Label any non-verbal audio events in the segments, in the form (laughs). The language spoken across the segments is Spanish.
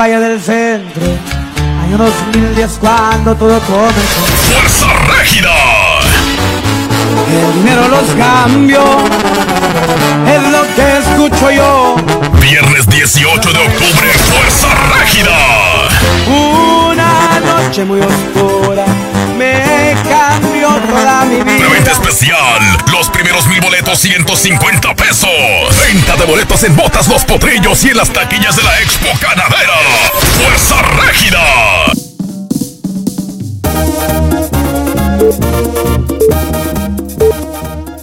Valle del Centro, año 2010 cuando todo comenzó. Fuerza Régida. El dinero los cambió, es lo que escucho yo. Viernes 18 de octubre, Fuerza Régida. Una noche muy oscura me cambió toda mi vida. Preventa especial. Los primeros mil boletos, 150 pesos. Venta de boletos en botas, los potrillos y en las taquillas de la Expo Ganadera. Fuerza Régida.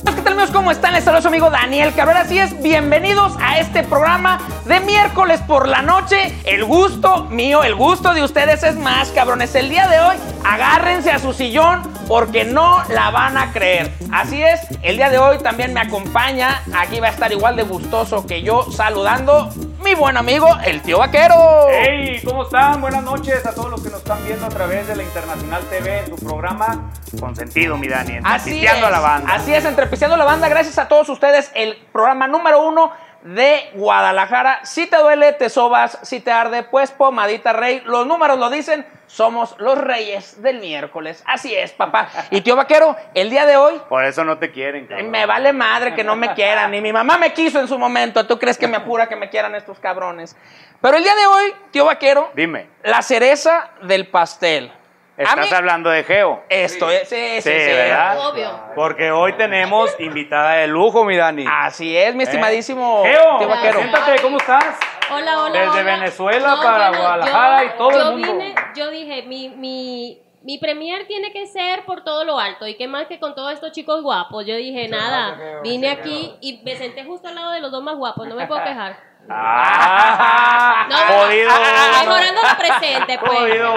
¿Qué tal amigos? ¿Cómo están? Les saluda su amigo Daniel Cabrera. Así es, bienvenidos a este programa de miércoles por la noche. El gusto mío, el gusto de ustedes es más, cabrones. El día de hoy, agárrense a su sillón porque no la van a creer. Así es, el día de hoy también me acompaña, aquí va a estar igual de gustoso que yo, saludando mi buen amigo, el tío vaquero. Hey, ¿cómo están? Buenas noches a todos los que nos están viendo a través de la Internacional TV, en tu programa Consentido, mi Dani, Así Entrepisteando es, a la banda. Así es, entrepiciando a la banda. Gracias a todos ustedes. El programa número uno de Guadalajara. Si te duele, te sobas. Si te arde, pues pomadita rey. Los números lo dicen. Somos los reyes del miércoles. Así es, papá. Y tío vaquero, el día de hoy. Por eso no te quieren, cabrón. Me vale madre que no me quieran. Ni mi mamá me quiso en su momento. ¿Tú crees que me apura que me quieran estos cabrones? Pero el día de hoy, tío vaquero, Dime, la cereza del pastel. ¿Estás mí- hablando de Geo? Esto es, sí, sí, sí. ¿verdad? Obvio. Porque hoy tenemos invitada de lujo, mi Dani. Así es, mi estimadísimo Geo, vaquero. siéntate, ¿cómo estás? Hola, hola. Desde hola. Venezuela para Guadalajara y todo el yo mundo. Vine, yo dije, mi, mi, mi premier tiene que ser por todo lo alto. Y qué más que con todos estos chicos guapos. Yo dije, nada, vine aquí y me senté justo al lado de los dos más guapos. No me puedo quejar. (laughs) Ah, No, jodido. Mejorando lo presente, pues. Jodido.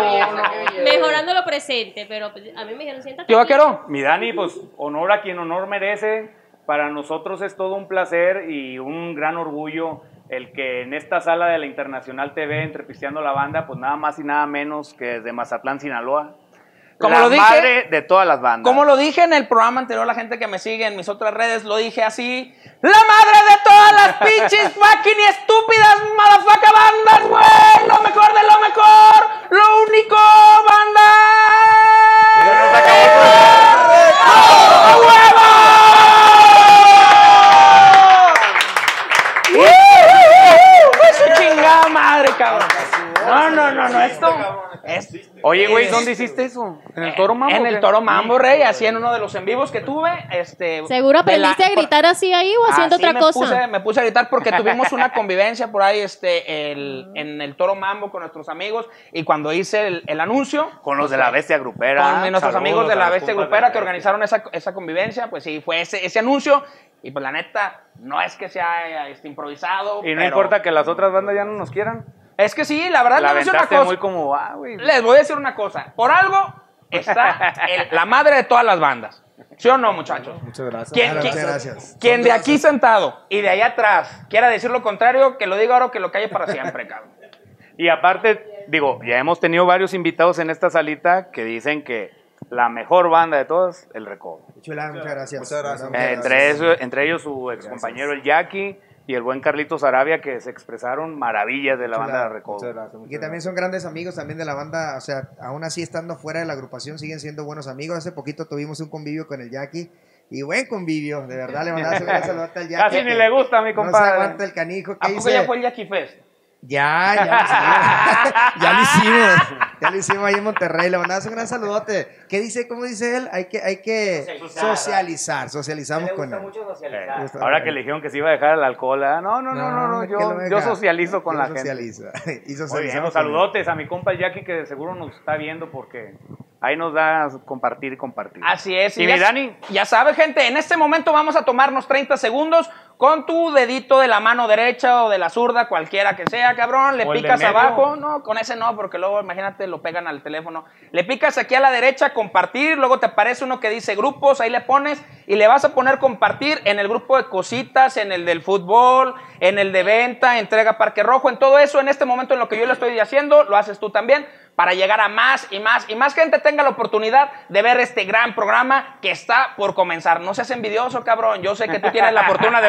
Mejorando lo presente, pero pues, a mí me dijeron, siéntate. Tío aquí". vaquero. Mi Dani, pues honor a quien honor merece. Para nosotros es todo un placer y un gran orgullo el que en esta sala de la Internacional TV, Entrepisteando la Banda, pues nada más y nada menos que desde Mazatlán, Sinaloa. Como la lo dije- madre de todas las bandas. Como lo dije en el programa anterior, la gente que me sigue en mis otras redes, lo dije así. ¡La madre de todas las pinches (laughs) fucking y estúpidas motherfucker bandas, güey! ¡Lo mejor de lo mejor! ¡Lo único, banda! ¡A huevo! ¡Uh! ¡Su chingada madre, cabrón! No, no, esto... es- Oye, güey, ¿dónde hiciste eso? ¿En el Toro Mambo? En el? Toro Mambo, Rey, así en uno de los en vivos que tuve. Este, ¿Seguro la- aprendiste a gritar así ahí o haciendo Así otra me cosa? Puse, me puse a gritar porque tuvimos una (laughs) convivencia por ahí este, el- en el Toro Mambo con nuestros amigos. Y cuando hice el, el anuncio. Con los de la Bestia Grupera. Con nuestros Saludos amigos de la Bestia Grupera la que organizaron esa, esa convivencia, pues sí, fue ese, ese anuncio. Y pues la neta, no es que sea este, improvisado. Y no pero- importa que las otras bandas ya no nos quieran. Es que sí, la verdad, La les voy a decir una cosa. muy como, ah, güey. Les voy a decir una cosa. Por algo está el- la madre de todas las bandas. ¿Sí o no, muchachos? Muchas gracias. ¿Quién, muchas gracias. quien de aquí sentado y de allá atrás quiera decir lo contrario, que lo diga ahora o que lo calle para siempre, cabrón. Y aparte, digo, ya hemos tenido varios invitados en esta salita que dicen que la mejor banda de todas, el Recodo. Chula, muchas gracias. Muchas gracias. Eh, entre, eso- entre ellos su ex compañero el Jackie y el buen Carlitos Arabia que se expresaron maravillas de la banda de Recodo. Muchas gracias. Y muchas que también son grandes amigos también de la banda, o sea, aún así estando fuera de la agrupación siguen siendo buenos amigos. Hace poquito tuvimos un convivio con el Jackie y buen convivio, de verdad le mandaba un saludo al Jackie. Casi ni le gusta a mi No se compadre. aguanta el canijo. ¿A ¿Qué poco dice? ya fue el Jackie Fest? Ya, ya lo hicimos. (laughs) ya lo hicimos. Ya lo hicimos ahí en Monterrey. Le mandabas un gran saludote. ¿Qué dice? ¿Cómo dice él? Hay que, hay que socializar. Socializamos con él. Eh, ahora que le dijeron que se iba a dejar el alcohol, ¿ah? no, no, no, no, no, yo, socializo con Yo la gente. socializo. (laughs) y Muy bien, saludotes a mi compa Jackie que de seguro nos está viendo porque ahí nos da compartir y compartir. Así es. ¿Y ya, mi Dani? Ya sabe, gente, en este momento vamos a tomarnos 30 segundos con tu dedito de la mano derecha o de la zurda, cualquiera que sea, cabrón. Le picas abajo. No, con ese no, porque luego, imagínate, lo pegan al teléfono. Le picas aquí a la derecha, compartir. Luego te aparece uno que dice grupos. Ahí le pones y le vas a poner compartir en el grupo de cositas, en el del fútbol, en el de venta, entrega Parque Rojo, en todo eso. En este momento, en lo que yo le estoy haciendo, lo haces tú también para llegar a más y más y más gente tenga la oportunidad de ver este gran programa que está por comenzar. No seas envidioso, cabrón. Yo sé que tú tienes la fortuna de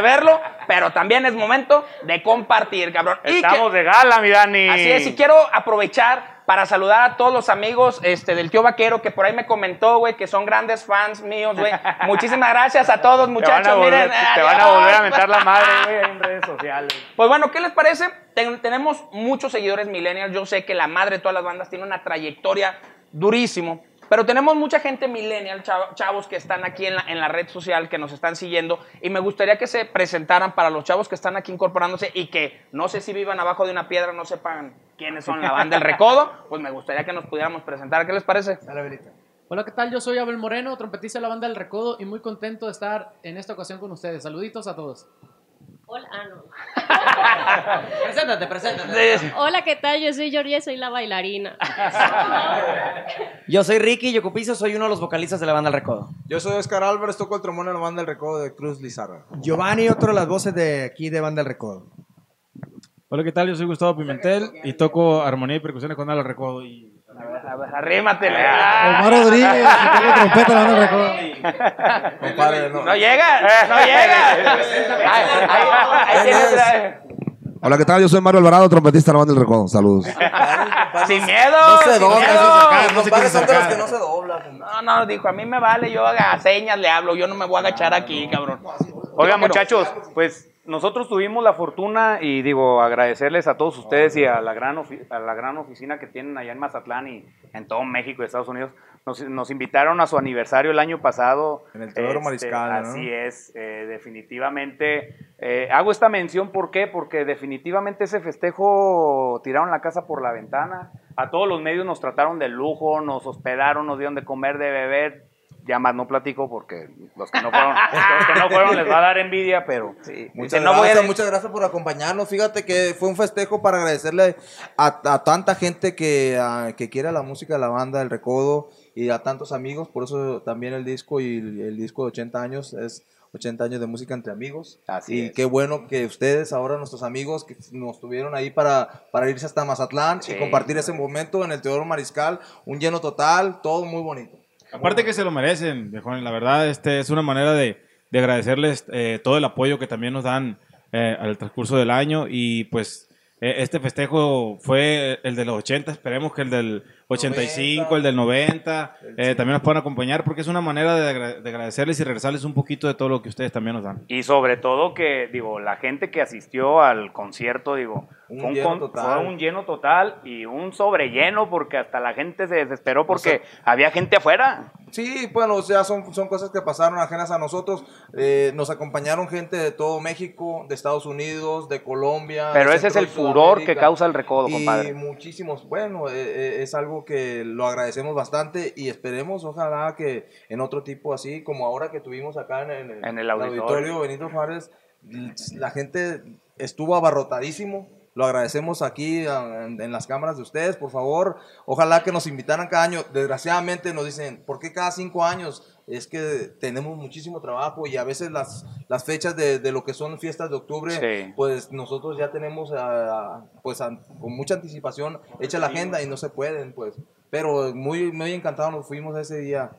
pero también es momento de compartir, cabrón. Y que- Estamos de gala, mi Dani. Así es, y quiero aprovechar para saludar a todos los amigos este, del tío Vaquero, que por ahí me comentó, güey, que son grandes fans míos, güey. (laughs) Muchísimas gracias a todos, Te van muchachos. a volver, Miren, te van a volver a mentar la madre, güey, en (laughs) redes sociales. Pues bueno, ¿qué les parece? Ten- tenemos muchos seguidores millennials. Yo sé que la madre de todas las bandas tiene una trayectoria durísimo. Pero tenemos mucha gente millennial, chavo- chavos que están aquí en la, en la red social, que nos están siguiendo. Y me gustaría que se presentaran para los chavos que están aquí incorporándose y que no sé si vivan abajo de una piedra, no sepan quiénes son la banda del Recodo. Pues me gustaría que nos pudiéramos presentar. ¿Qué les parece? Hola, ¿qué tal? Yo soy Abel Moreno, trompetista de la banda del Recodo y muy contento de estar en esta ocasión con ustedes. Saluditos a todos. Hola, ah, no. (laughs) Preséntate, preséntate. Hola, ¿qué tal? Yo soy Georgia, soy la bailarina. Yo soy Ricky Yocupizo, soy uno de los vocalistas de la banda El Recodo. Yo soy Oscar Álvarez, toco el trombón en la banda del recodo de Cruz Lizarra. Giovanni, otro de las voces de aquí de Banda del Recodo. Hola, ¿qué tal? Yo soy Gustavo Pimentel y toco armonía y percusiones con Ala Recodo. Y... Arrímatele. Omar Rodríguez, que toca trompeta la del recodo. Compadre, no. No llega, no llega. La- Hola, ¿qué tal? Yo soy Mario Alvarado, trompetista de la banda del Recodo. Saludos. Sin miedo. No se dobla, no se no son de los que no se doblan. No, no, dijo, a mí me vale, yo haga señas, le hablo, yo no me voy a agachar aquí, cabrón. Pero- muchachos, pues nosotros tuvimos la fortuna y digo, agradecerles a todos ustedes y a la gran, a la gran oficina que tienen allá en Mazatlán y en todo México y Estados Unidos. Nos, nos invitaron a su aniversario el año pasado. En el Teodoro Mariscal, ¿no? Así es, eh, definitivamente. eh, hago esta mención, ¿por qué? Porque definitivamente ese festejo tiraron la casa por la ventana. A todos los medios nos trataron de lujo, nos hospedaron, nos dieron de comer, de beber. Ya más no platico porque los que no fueron, los que no fueron les va a dar envidia, pero Muchas, no voy a gracias, muchas gracias por acompañarnos. Fíjate que fue un festejo para agradecerle a, a tanta gente que, a- que quiere la música de la banda, el recodo, y a tantos amigos. Por eso también el disco y el, el disco de 80 años es 80 años de música entre amigos. Así y es. qué bueno que ustedes, ahora nuestros amigos, que nos tuvieron ahí para, para irse hasta Mazatlán Sí. y compartir ese momento en el Teodoro Mariscal. Un lleno total, todo muy bonito. Aparte que se lo merecen, viejones. La verdad, este es una manera de, de agradecerles eh, todo el apoyo que también nos dan eh, al transcurso del año. Y pues eh, este festejo fue el de los 80, esperemos que el del 85, el del 90, eh, también nos puedan acompañar porque es una manera de, agra- de agradecerles y regresarles un poquito de todo lo que ustedes también nos dan. Y sobre todo que, digo, la gente que asistió al concierto, digo, Un lleno total. fue un lleno total y un sobrelleno porque hasta la gente se desesperó porque había gente afuera. Sí, bueno, o sea, son, son cosas que pasaron ajenas a nosotros. Eh, nos acompañaron gente de todo México, de Estados Unidos, de Colombia. Pero de ese es el furor que causa el recodo, y compadre. muchísimos. Bueno, eh, eh, es algo que lo agradecemos bastante y esperemos, ojalá que en otro tipo así, como ahora que tuvimos acá en el, En el auditorio. Benito Juárez, la gente estuvo abarrotadísimo. Lo agradecemos aquí en, en las cámaras de ustedes, por favor. Ojalá que nos invitaran cada año. Desgraciadamente nos dicen, ¿por qué cada cinco años? Es que tenemos muchísimo trabajo y a veces las, las fechas de, de lo que son fiestas de octubre, Sí. pues nosotros ya tenemos ah, pues an- con mucha anticipación hecha la agenda y no se pueden, pues. Pero muy, muy encantados nos fuimos ese día.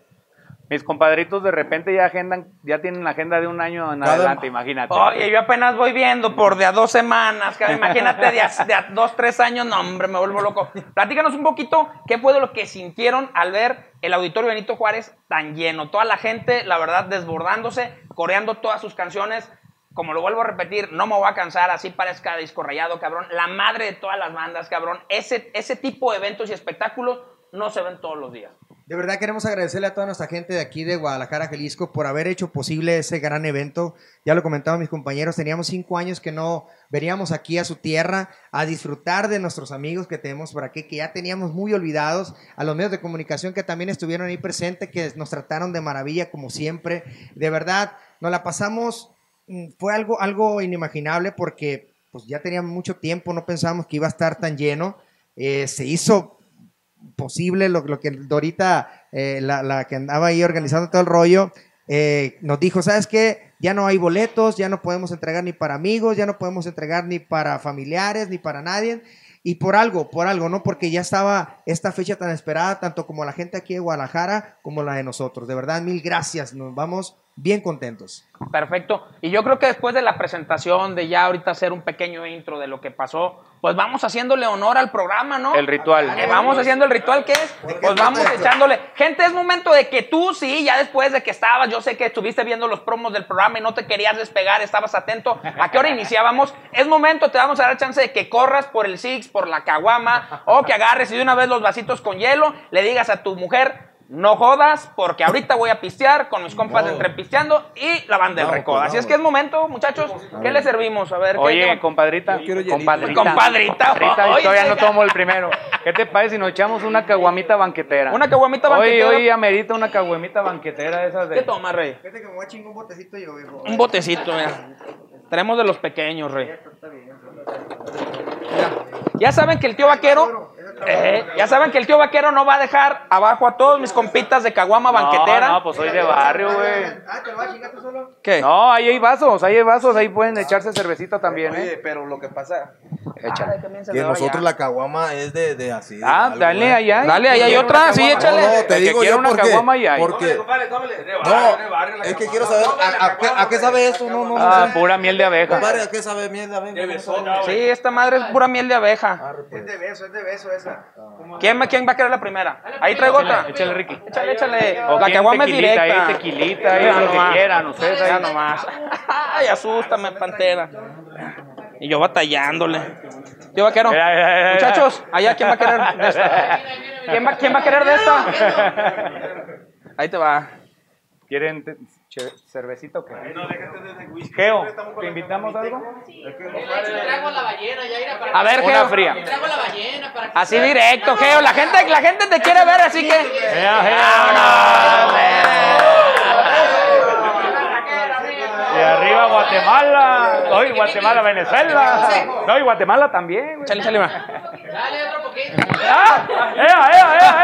Mis compadritos de repente ya agendan, ya tienen la agenda de un año en Cada- adelante, imagínate. Oye, yo apenas voy viendo por de a dos semanas, cabrón. imagínate de a, de a dos, tres años, no, hombre, me vuelvo loco. Platícanos un poquito qué fue de lo que sintieron al ver el Auditorio Benito Juárez tan lleno. Toda la gente, la verdad, desbordándose, coreando todas sus canciones. Como lo vuelvo a repetir, no me voy a cansar, así parezca disco rayado, cabrón. La madre de todas las bandas, cabrón. Ese, ese tipo de eventos y espectáculos no se ven todos los días. De verdad queremos agradecerle a toda nuestra gente de aquí de Guadalajara, Jalisco, por haber hecho posible ese gran evento. Ya lo comentaban mis compañeros, teníamos cinco años que no veníamos aquí a su tierra a disfrutar de nuestros amigos que tenemos por aquí, que ya teníamos muy olvidados, a los medios de comunicación que también estuvieron ahí presentes, que nos trataron de maravilla como siempre. De verdad, nos la pasamos, mm, fue algo, algo inimaginable porque pues ya teníamos mucho tiempo, no pensábamos que iba a estar tan lleno. Eh, se hizo posible, lo, lo que Dorita, eh, la, la que andaba ahí organizando todo el rollo, eh, nos dijo, ¿sabes qué? Ya no hay boletos, ya no podemos entregar ni para amigos, ya no podemos entregar ni para familiares, ni para nadie. Y por algo, por algo, ¿no? Porque ya estaba esta fecha tan esperada, tanto como la gente aquí de Guadalajara como la de nosotros. De verdad, mil gracias. Nos vamos bien contentos. Perfecto. Y yo creo que después de la presentación, de ya ahorita hacer un pequeño intro de lo que pasó, pues vamos haciéndole honor al programa, ¿no? El ritual. Eh, vamos haciendo el ritual que es, pues vamos echándole. Gente, es momento de que tú, sí, ya después de que estabas, yo sé que estuviste viendo los promos del programa y no te querías despegar, estabas atento a qué hora iniciábamos. Es momento, te vamos a dar chance de que corras por el Six, por la caguama, o que agarres y de una vez los vasitos con hielo, le digas a tu mujer, no jodas, porque ahorita voy a pistear con mis compas entre pisteando y la banda del No, recodo. pues, Así no, es que es momento, muchachos. ¿Qué le servimos? A ver, ¿qué- Oye, qué- compadrita. Compadrita. Compadrita. Compadrita, yo Oye, todavía no tomo el primero. ¿Qué te parece si nos echamos una caguamita banquetera? Una caguamita banquetera. Hoy, hoy amerita una caguamita banquetera esas de... ¿Qué toma, Rey? Fíjate que me voy a chingar un botecito yo, viejo. Un botecito, mira. Tenemos de los pequeños, Rey. Ya saben que el tío vaquero. Eh, ya saben que el tío vaquero no va a dejar abajo a todos mis compitas de caguama banquetera. No, no, pues soy de barrio, güey. Ah, ¿te lo vas a chingar tú solo? ¿Qué? No, ahí hay vasos, ahí hay vasos, ahí pueden echarse cervecita también, Oye, ¿eh? pero lo que pasa Échale. que nosotros la caguama es de, de así. de Ah, algo, dale, ¿eh? allá. Dale, ahí hay otra, sí, échale. No, no, te El que digo quiera yo una porque, caguama hay. porque no, es que quiero saber a, a qué, a qué sabe eso, no, no, no Ah, sé. pura miel de abeja. ¿a qué sabe? Venga, no sabe. Sí, esta madre es pura miel de abeja. Pues. Es de beso, es de beso ¿Quién, va- quién va a querer la primera? Ahí traigo otra. Échale, Ricky. Échale, échale. O La caguama es directa. ahí, tequilita, ahí, lo que nomás. quieran, ustedes ahí. Nomás. Ay, asústame, pantera. Y yo batallándole. Tío vaquero. Mira, mira, mira, mira. Muchachos, allá, ¿quién va a querer de esta? (laughs) ¿Quién va, quién va a querer de esta? (laughs) Ahí te va. ¿Quieren cervecita o qué? Geo, ¿te invitamos a algo? Trago la ballena, ya irá para A ver, Una Geo. fría. Trago la ballena para que Así directo, Geo. La gente, la gente te quiere ver, así que. Geo, Geo. Y arriba Guatemala. Hoy Guatemala, Venezuela. No, y Guatemala también. güey. Va. Dale otro poquito. ¡Ah! ¡Ea, ea, ea,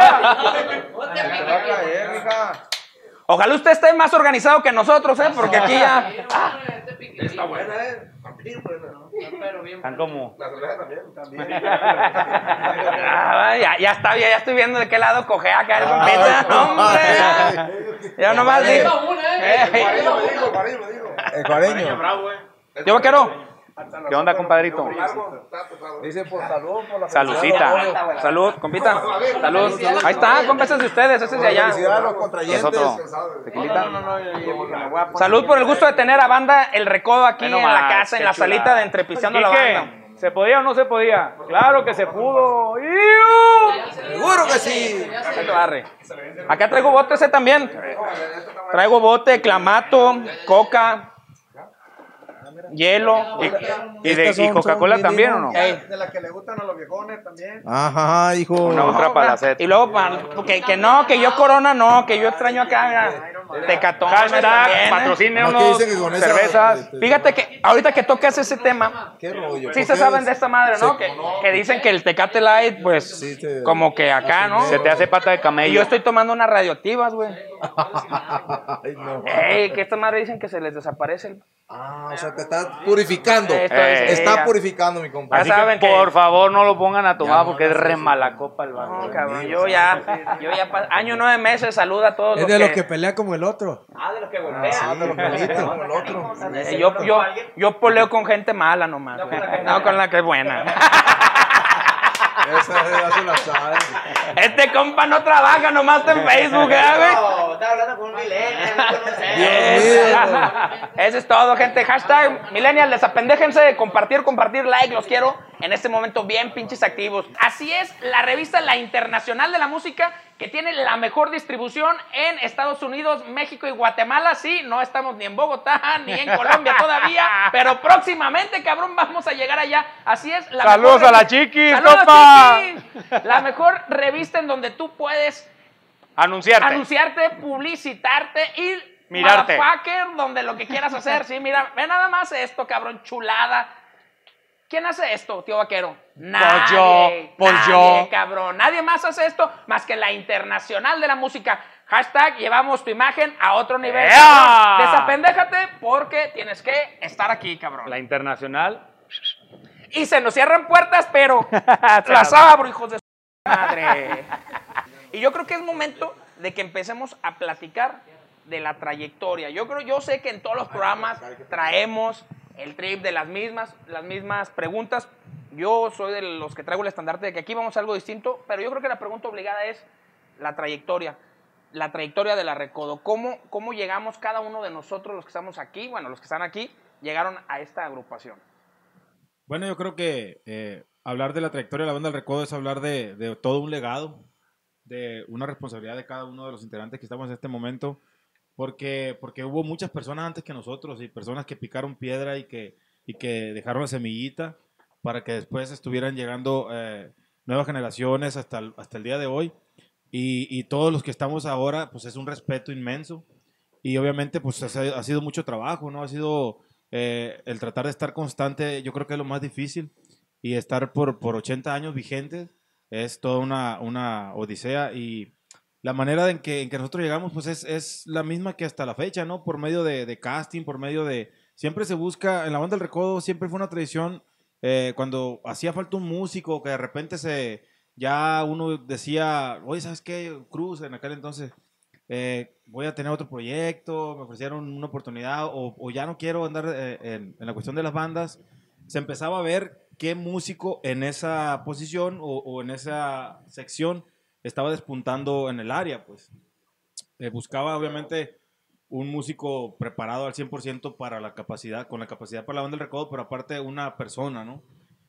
ea! Ojalá usted esté más organizado que nosotros, ¿eh? Porque aquí ya. Están como... Ah, ya, ya está, ya, ya estoy viendo de qué lado coge acá (laughs) el compita. ¡Hombre! Ya nomás digo. Eh, El cuareño. Yo vaquero. ¿Qué onda, compadrito? Dice por salud, por la Salucita. Salud, compita. Salud. Ahí está, compa, ese es de ustedes, ese es de allá. Salud por el gusto de tener a banda El Recodo aquí en la casa, en la salita de Entrepisteando la Banda. ¿Se podía o no se podía? Claro que se pudo. ¡Iu! Seguro que sí. Acá traigo bote ese también. Traigo bote, clamato, coca, hielo. ¿Y, de, y Coca-Cola también o no? De las que le gustan a los viejones también. Ajá, hijo. Una otra para la sed. Y luego, que, que no, que yo Corona no, que yo extraño acá, Tecatón. Hashtag, patrocínenos con esa- cervezas. Fíjate que ahorita que tocas ese tema, ¿Qué rollo? sí ¿Por se saben de esta madre, ¿no? Que, que dicen que el Tecate Light, pues, Sí, te- como que acá, ¿no? Se te hace pata de Y camello. yo estoy tomando unas radioactivas, güey. (laughs) Ay, no. Ey, que esta madre dicen que se les desaparece el... Ah, o sea, te estás purificando. Esto Eh, es- Está ya. purificando, mi compadre. Así Ya saben que- por favor no lo pongan a tomar Ya no porque es re mala copa el No, cabrón, yo ya, yo ya, pa- año nueve meses, saluda a todos Es los de que... los que pelea como el otro. Ah, de los que Ah, golpean. sí, como el (laughs) otro. Eh, yo, yo, yo poleo con gente mala nomás, güey. No con la que es buena. (laughs) Esa ya se la sabe. Este compa no trabaja, nomás en Facebook, ¿eh, güey? Hablando con un millennial, no. (laughs) Eso es todo, gente. Hashtag Millennial, desapendéjense de compartir, compartir, like, los quiero en este momento bien pinches activos. Así es, la revista La Internacional de la Música, que tiene la mejor distribución en Estados Unidos, México y Guatemala. Sí, no estamos ni en Bogotá (laughs) ni en Colombia todavía, pero próximamente, cabrón, vamos a llegar allá. Así es. La Saludos mejor a la Chiquis, ¡Saludos! Chiquis! La mejor revista en donde tú puedes Anunciarte. anunciarte, publicitarte y Mirarte. motherfucker, donde lo que quieras hacer. (laughs) Sí, mira, ve nada más esto, cabrón, chulada. ¿Quién hace esto, tío vaquero? Nadie. yo, pues nadie, yo. cabrón. Nadie más hace esto más que la internacional de la música. Hashtag llevamos tu imagen a otro nivel. ¡Ea! Desapendéjate porque tienes que estar aquí, cabrón. La internacional. y se nos cierran puertas, pero (laughs) las abro, hijos de su madre. Y yo creo que es momento de que empecemos a platicar de la trayectoria. Yo creo, yo sé que en todos los programas traemos el trip de las mismas, las mismas preguntas. Yo soy de los que traigo el estandarte de que aquí vamos a algo distinto, pero yo creo que la pregunta obligada es la trayectoria. La trayectoria de la Recodo. ¿Cómo, ¿Cómo llegamos cada uno de nosotros, los que estamos aquí, bueno, los que están aquí, llegaron a esta agrupación? Bueno, yo creo que eh, hablar de la trayectoria de la banda del Recodo es hablar de, de todo un legado, de una responsabilidad de cada uno de los integrantes que estamos en este momento, porque, porque hubo muchas personas antes que nosotros y personas que picaron piedra y que, y que dejaron la semillita para que después estuvieran llegando eh, nuevas generaciones hasta el, hasta el día de hoy. Y, y todos los que estamos ahora, pues es un respeto inmenso. Y obviamente, pues ha, ha sido mucho trabajo, ¿no? Ha sido eh, el tratar de estar constante, yo creo que es lo más difícil. Y estar por, por 80 años vigentes es toda una, una odisea. Y la manera en que, en que nosotros llegamos, pues es, es la misma que hasta la fecha, ¿no? Por medio de, de casting, por medio de... Siempre se busca, en la banda del recodo siempre fue una tradición, eh, cuando hacía falta un músico, que de repente se... Ya uno decía, oye, ¿sabes qué? Cruz, en aquel entonces, eh, voy a tener otro proyecto, me ofrecieron una oportunidad o, o ya no quiero andar eh, en, en la cuestión de las bandas, se empezaba a ver qué músico en esa posición o, o en esa sección estaba despuntando en el área, pues. Eh, buscaba obviamente un músico preparado al 100% para la capacidad, con la capacidad para la banda del recodo, pero aparte una persona, ¿no?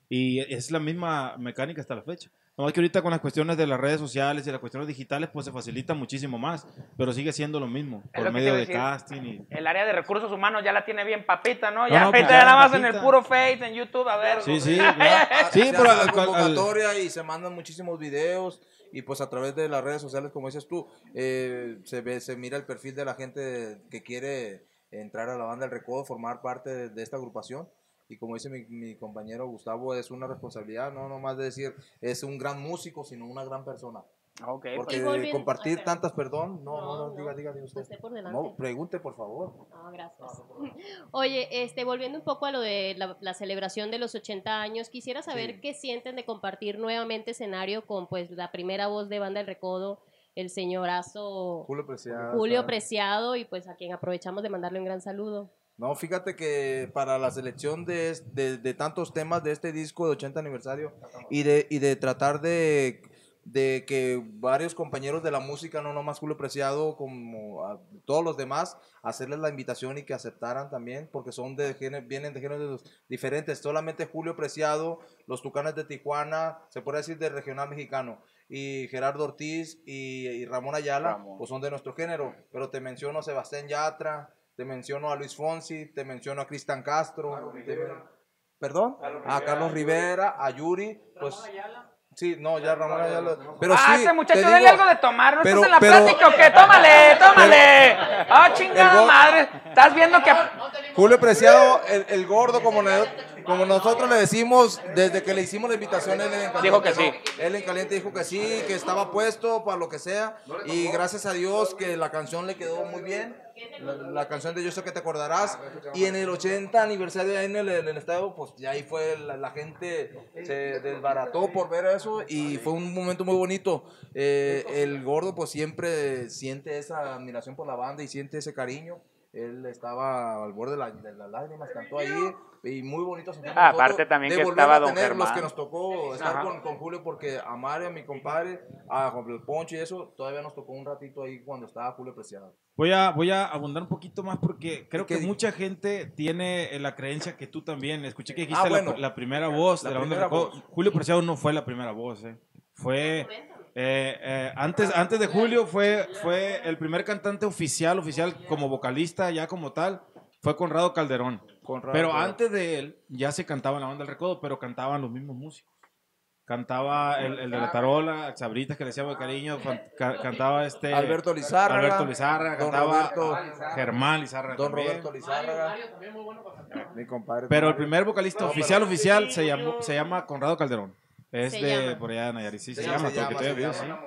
Y es la misma mecánica hasta la fecha. No es que ahorita con las cuestiones de las redes sociales y las cuestiones digitales, pues se facilita muchísimo más, pero sigue siendo lo mismo, Es por medio de decir. casting y... El área de recursos humanos ya la tiene bien papita, ¿no? No, Ya no, pues ahorita ya nada más en el puro Face, en YouTube, a ver. Sí, (laughs) sí, Sí, se pero hace la al- convocatoria y se mandan muchísimos videos y pues a través de las redes sociales, como dices tú, eh, se ve, se mira el perfil de la gente que quiere entrar a la banda del Recodo, formar parte de, de esta agrupación. Y como dice mi, mi compañero Gustavo, es una responsabilidad, no nomás de decir es un gran músico, sino una gran persona. Ok. Porque volviendo- compartir tantas, perdón, no, no, No, no, no. diga, diga, diga usted. Usted por delante. No, pregunte, por favor. No, gracias. (laughs) Oye, este, volviendo un poco a lo de la, la celebración de los 80 años, quisiera saber Sí. qué sienten de compartir nuevamente escenario con pues la primera voz de Banda del Recodo, el señorazo Julio Preciado. Julio. Preciado, y pues a quien aprovechamos de mandarle un gran saludo. No, fíjate que para la selección de, de, de tantos temas de este disco de 80 aniversario y de, y de tratar de, de que varios compañeros de la música, no nomás Julio Preciado, como a todos los demás, hacerles la invitación y que aceptaran también, porque son de vienen de géneros diferentes. Solamente Julio Preciado, los Tucanes de Tijuana, se puede decir de regional mexicano, y Gerardo Ortiz y, y Ramón Ayala, Ramón. pues son de nuestro género. Pero te menciono Sebastián Yatra, te menciono a Luis Fonsi, te menciono a Cristian Castro. te ¿Perdón? A Carlos Rivera, a Yuri, pues... Sí, no, ya Ramón Ayala. Pero ah, sí, ese muchacho, digo, algo de tomar. ¿No pero- estás en la pero- plática o qué? (laughs) Tómale, tómale. Ah, chingada El go- madre. Estás viendo que. Julio Preciado, el, el gordo, como, como nosotros le decimos, desde que le hicimos la invitación, él en caliente, Dijo que sí. Él en caliente dijo que sí, que estaba puesto para lo que sea. Y gracias a Dios que la canción le quedó muy bien. La, la canción de Yo sé que te acordarás. Y en el 80 aniversario ahí en el, en el estadio, pues ya ahí fue la, la gente se desbarató por ver eso y fue un momento muy bonito. Eh, el gordo pues siempre siente esa admiración por la banda y siente ese cariño. Él estaba al borde de, la- de las lágrimas, cantó ahí y muy bonito sentir Ah, aparte también de que estaba a don tener los Germán. que nos tocó estar con, con Julio porque a Mario, a mi compadre, a Juan el Poncho y eso, todavía nos tocó un ratito ahí cuando estaba Julio Preciado. Voy a, voy a abundar un poquito más porque creo ¿Qué que mucha gente tiene eh, la creencia que tú también. Escuché que dijiste Ah, la- bueno. la, primera voz La de la banda primera voz. Julio Preciado no fue la primera voz, eh. Fue. Eh, eh, antes, antes de Julio fue, fue el primer cantante oficial, oficial como vocalista, ya como tal, fue Conrado Calderón. Conrado pero Calderón. antes de él ya se cantaba en la banda del recodo, pero cantaban los mismos músicos. Cantaba el, el de la tarola, Sabritas que le decíamos de cariño, ca- cantaba este Alberto Lizárraga, Alberto Lizárraga, don cantaba Roberto- Germán Lizárraga Don también. Roberto Lizárraga, mi compadre. Pero el primer vocalista No, oficial, oficial se, llamó, se llama Conrado Calderón. Es Se de llama. por allá de Nayarit. Sí, se, llama, se porque llama, se llama.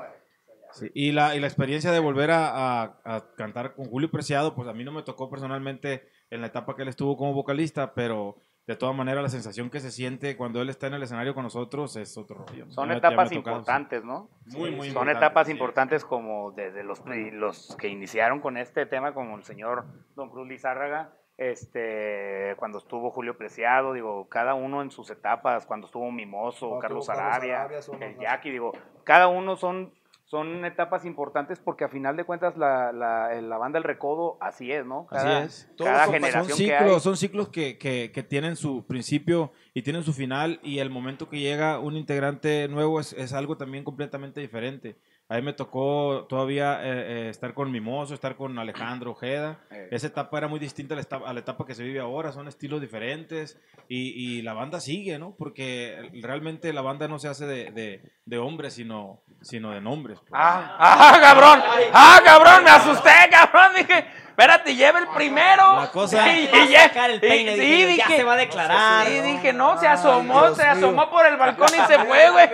sí. Sí, Y, la, y la experiencia de volver a, a- a cantar con Julio Preciado, pues a mí no me tocó personalmente en la etapa que él estuvo como vocalista, pero de todas maneras la sensación que se siente cuando él está en el escenario con nosotros es otro rollo. Son Ya- etapas tocado, importantes, ¿no? Muy, muy Son importantes, etapas sí. importantes como desde los, los que iniciaron con este tema, como el señor Don Cruz Lizárraga, este, cuando estuvo Julio Preciado, digo, cada uno en sus etapas, cuando estuvo Mimoso, Cuando Carlos estuvo Carlos Arabia, el Jackie, digo, cada uno son, son etapas importantes porque a final de cuentas la, la, la banda El Recodo así es, ¿no? Cada, Así es. Cada son, generación son que hay. ciclos, son ciclos que, que- que tienen su principio y tienen su final y el momento que llega un integrante nuevo es, es algo también completamente diferente. A mí me tocó todavía eh, eh, estar con Mimoso, estar con Alejandro Ojeda. Eh. Esa etapa era muy distinta a la etapa, a la etapa que se vive ahora, son estilos diferentes y, y la banda sigue, ¿no? Porque realmente la banda no se hace de, de- de hombres, sino, sino de nombres. pues. Ah, ah, cabrón. Ah, cabrón, me asusté, cabrón. Dije, espérate, lleva el primero. La cosa- (laughs) Y, sacar el peine, y- dije sí, yo, ya dije, se va a declarar. Sí, dije, no, se asomó, Dios se asomó por el balcón y se fue, güey.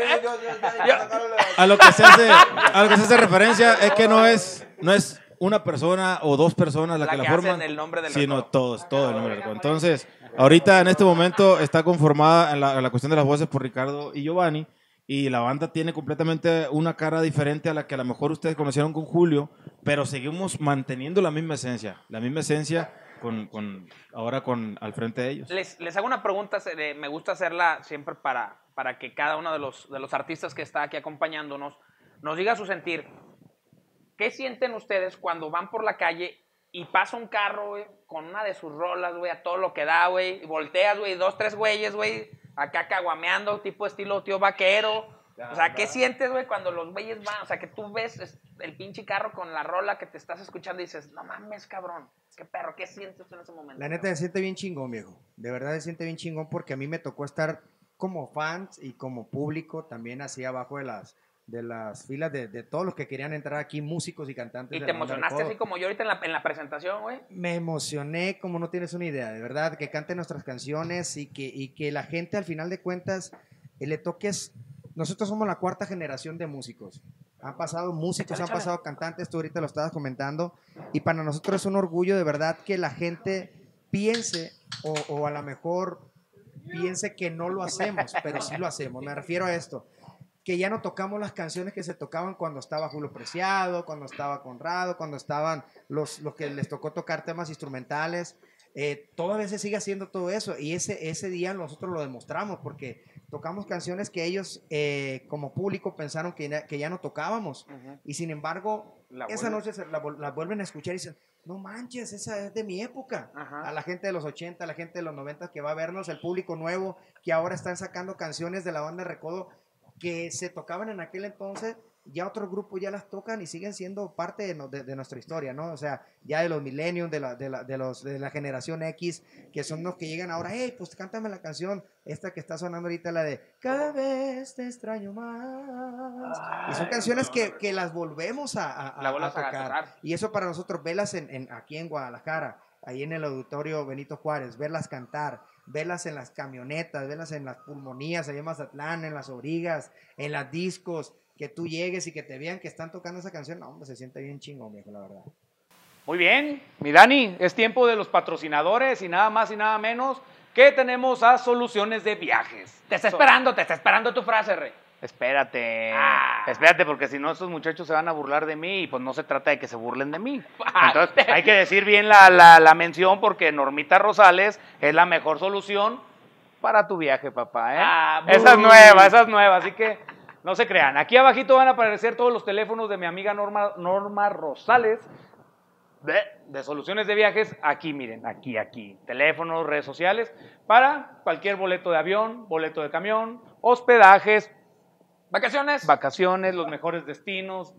A lo que se hace, a lo que se hace referencia es que no es, no es una persona o dos personas la, La que la que forman, hacen el nombre del sino todos, todo el nombre del recodo. Entonces, ahorita en este momento está conformada en la, en la cuestión de las voces por Ricardo y Giovanni y la banda tiene completamente una cara diferente a la que a lo mejor ustedes conocieron con Julio, pero seguimos manteniendo la misma esencia, la misma esencia con, con ahora con al frente de ellos. Les, les hago una pregunta, me gusta hacerla siempre para, para que cada uno de los, de los artistas que está aquí acompañándonos nos diga su sentir. ¿Qué sienten ustedes cuando van por la calle y pasa un carro, güey, con una de sus rolas, güey, a todo lo que da, güey, y volteas, güey, dos, tres güeyes, güey, acá caguameando, tipo estilo tío vaquero? O sea, ¿qué sientes, güey, cuando los güeyes van? O sea, que tú ves es- el pinche carro con la rola que te estás escuchando y dices, no mames, cabrón, qué perro, ¿qué sientes en ese momento? La neta se siente bien chingón, viejo. De verdad se siente bien chingón porque a mí me tocó estar como fans y como público también así abajo de las de las filas de, de todos los que querían entrar aquí, músicos y cantantes. Y te emocionaste así como yo ahorita en la, en la presentación, güey. Me emocioné como no tienes una idea, de verdad, que canten nuestras canciones y que, y que la gente al final de cuentas eh, le toques... Nosotros somos la cuarta generación de músicos. Han pasado músicos, Échale, han échale. pasado cantantes, tú ahorita lo estabas comentando, y para nosotros es un orgullo de verdad que la gente piense o, o a lo mejor piense que no lo hacemos, pero sí lo hacemos. Me refiero a esto, que ya no tocamos las canciones que se tocaban cuando estaba Julio Preciado, cuando estaba Conrado, cuando estaban los, los que les tocó tocar temas instrumentales. Eh, todavía se sigue haciendo todo eso y ese, ese día nosotros lo demostramos porque tocamos canciones que ellos eh, como público pensaron que, ya- que ya no tocábamos y sin embargo La esa noche se la, la vuelven a escuchar y dicen, no manches, esa es de mi época. Ajá. A la gente de los 80, a la gente de los 90 que va a vernos, el público nuevo, que ahora están sacando canciones de la banda Recodo que se tocaban en aquel entonces, ya otros grupos ya las tocan y siguen siendo parte de, no- de- de nuestra historia, ¿no? O sea, ya de los millennials, de la, de, la, de, los, de la generación X, que son los que llegan ahora, hey, pues cántame la canción, esta que está sonando ahorita, la de Cada vez te extraño más. y son canciones que, que las volvemos a, a- a- La a a tocar. tocar. Y eso para nosotros, verlas en, en- aquí en Guadalajara, ahí en el auditorio Benito Juárez, verlas cantar, verlas en las camionetas, verlas en las pulmonías, allá en Mazatlán, en las origas, en las discos, que tú llegues y que te vean que están tocando esa canción, no, hombre, se siente bien chingón, viejo, la verdad. Muy bien, mi Dani, es tiempo de los patrocinadores y nada más y nada menos que tenemos a Soluciones de Viajes. Te está esperando, te está esperando tu frase, rey. Espérate, Ah. espérate, porque si no estos muchachos se van a burlar de mí y pues no se trata de que se burlen de mí. Entonces hay que decir bien la, la- la mención porque Normita Rosales es la mejor solución para tu viaje, papá. ¿eh? Ah, esa es nueva, esa es nueva, así que no se crean. Aquí abajito van a aparecer todos los teléfonos de mi amiga Norma, Norma Rosales de, de soluciones de viajes. Aquí, miren, aquí, aquí. Teléfonos, redes sociales, para cualquier boleto de avión, boleto de camión, hospedajes, ¿Vacaciones? vacaciones, los mejores destinos,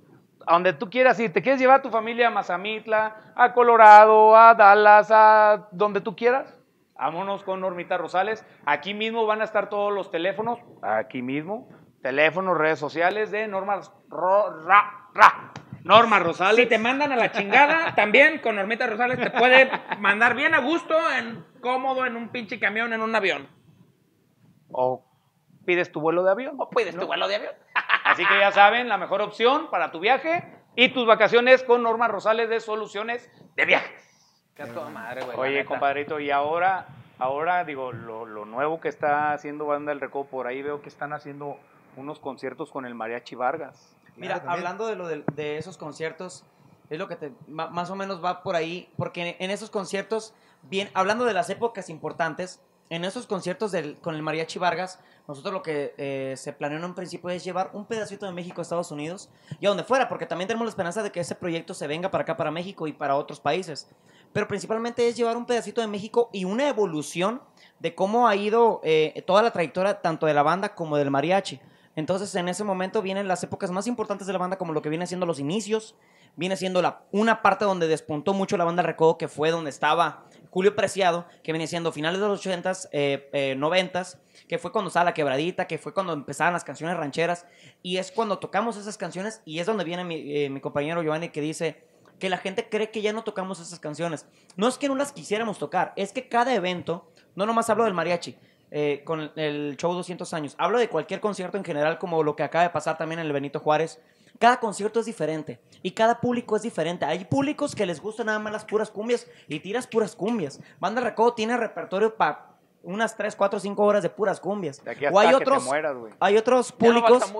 a donde tú quieras ir. ¿Te quieres llevar a tu familia a Mazamitla, a Colorado, a Dallas, a donde tú quieras? Vámonos con Normita Rosales. Aquí mismo van a estar todos los teléfonos, aquí mismo. Teléfonos, redes sociales de Norma Ro- Ra- Ra. Norma Rosales. Si te mandan a la chingada, (laughs) también con Normita Rosales te puede mandar bien a gusto, en cómodo, en un pinche camión, en un avión. O pides tu vuelo de avión. O pides tu vuelo de avión. (laughs) Así que ya saben, la mejor opción para tu viaje y tus vacaciones con Norma Rosales de Soluciones de Viajes. Qué toda madre, güey. Oye, compadrito, y ahora ahora digo, lo, lo nuevo que está haciendo Banda del Recodo, por ahí veo que están haciendo unos conciertos con el Mariachi Vargas. Mira, Claro, hablando de lo de, de esos conciertos, es lo que te, más o menos va por ahí, porque en esos conciertos, bien, hablando de las épocas importantes, en esos conciertos del, con el Mariachi Vargas, nosotros lo que eh, se planeó en un principio es llevar un pedacito de México a Estados Unidos y a donde fuera, porque también tenemos la esperanza de que ese proyecto se venga para acá, para México y para otros países. Pero principalmente es llevar un pedacito de México y una evolución de cómo ha ido eh, toda la trayectoria tanto de la banda como del mariachi. Entonces, en ese momento vienen las épocas más importantes de la banda, como lo que viene siendo los inicios, viene siendo la, una parte donde despuntó mucho la banda Recodo, que fue donde estaba Julio Preciado, que venía siendo finales de los 80s, eh, eh, 90s, que fue cuando estaba la quebradita, que fue cuando empezaban las canciones rancheras, y es cuando tocamos esas canciones, y es donde viene mi, eh, mi compañero Giovanni que dice que la gente cree que ya no tocamos esas canciones. No es que no las quisiéramos tocar, es que cada evento, no nomás hablo del mariachi, eh, con el- show 200 años. Hablo de cualquier concierto en general, como lo que acaba de pasar también en el Benito Juárez. Cada concierto es diferente y cada público es diferente. Hay públicos que les gustan nada más las puras cumbias y tiras puras cumbias. Banda Recodo tiene repertorio para unas 3, 4, 5 horas de puras cumbias. De aquí o hay que te otros, mueras, güey. hay otros Ya no públicos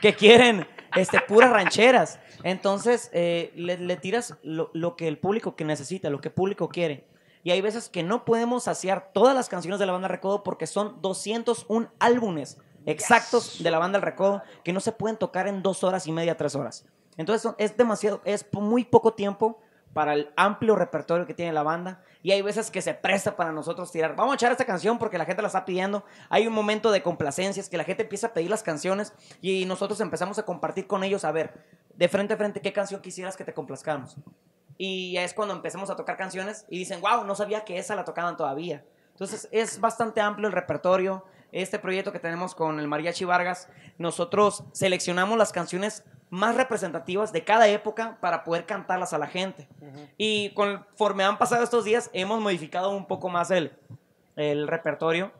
que quieren este, puras rancheras. Entonces, eh, le, le tiras lo, lo que el público que necesita, lo que el público quiere. Y hay veces que no podemos saciar todas las canciones de la banda Recodo porque son 201 álbumes exactos de la banda El Recodo que no se pueden tocar en dos horas y media, tres horas. Entonces es demasiado, es muy poco tiempo para el amplio repertorio que tiene la banda y hay veces que se presta para nosotros tirar, vamos a echar esta canción porque la gente la está pidiendo, hay un momento de complacencias que la gente empieza a pedir las canciones y nosotros empezamos a compartir con ellos, a ver, de frente a frente, ¿qué canción quisieras que te complazcamos? Y es cuando empezamos a tocar canciones y dicen, wow, no sabía que esa la tocaban todavía. Entonces es bastante amplio el repertorio. Este proyecto que tenemos con el Mariachi Vargas, nosotros seleccionamos las canciones más representativas de cada época para poder cantarlas a la gente. Y conforme han pasado estos días, hemos modificado un poco más el, el repertorio,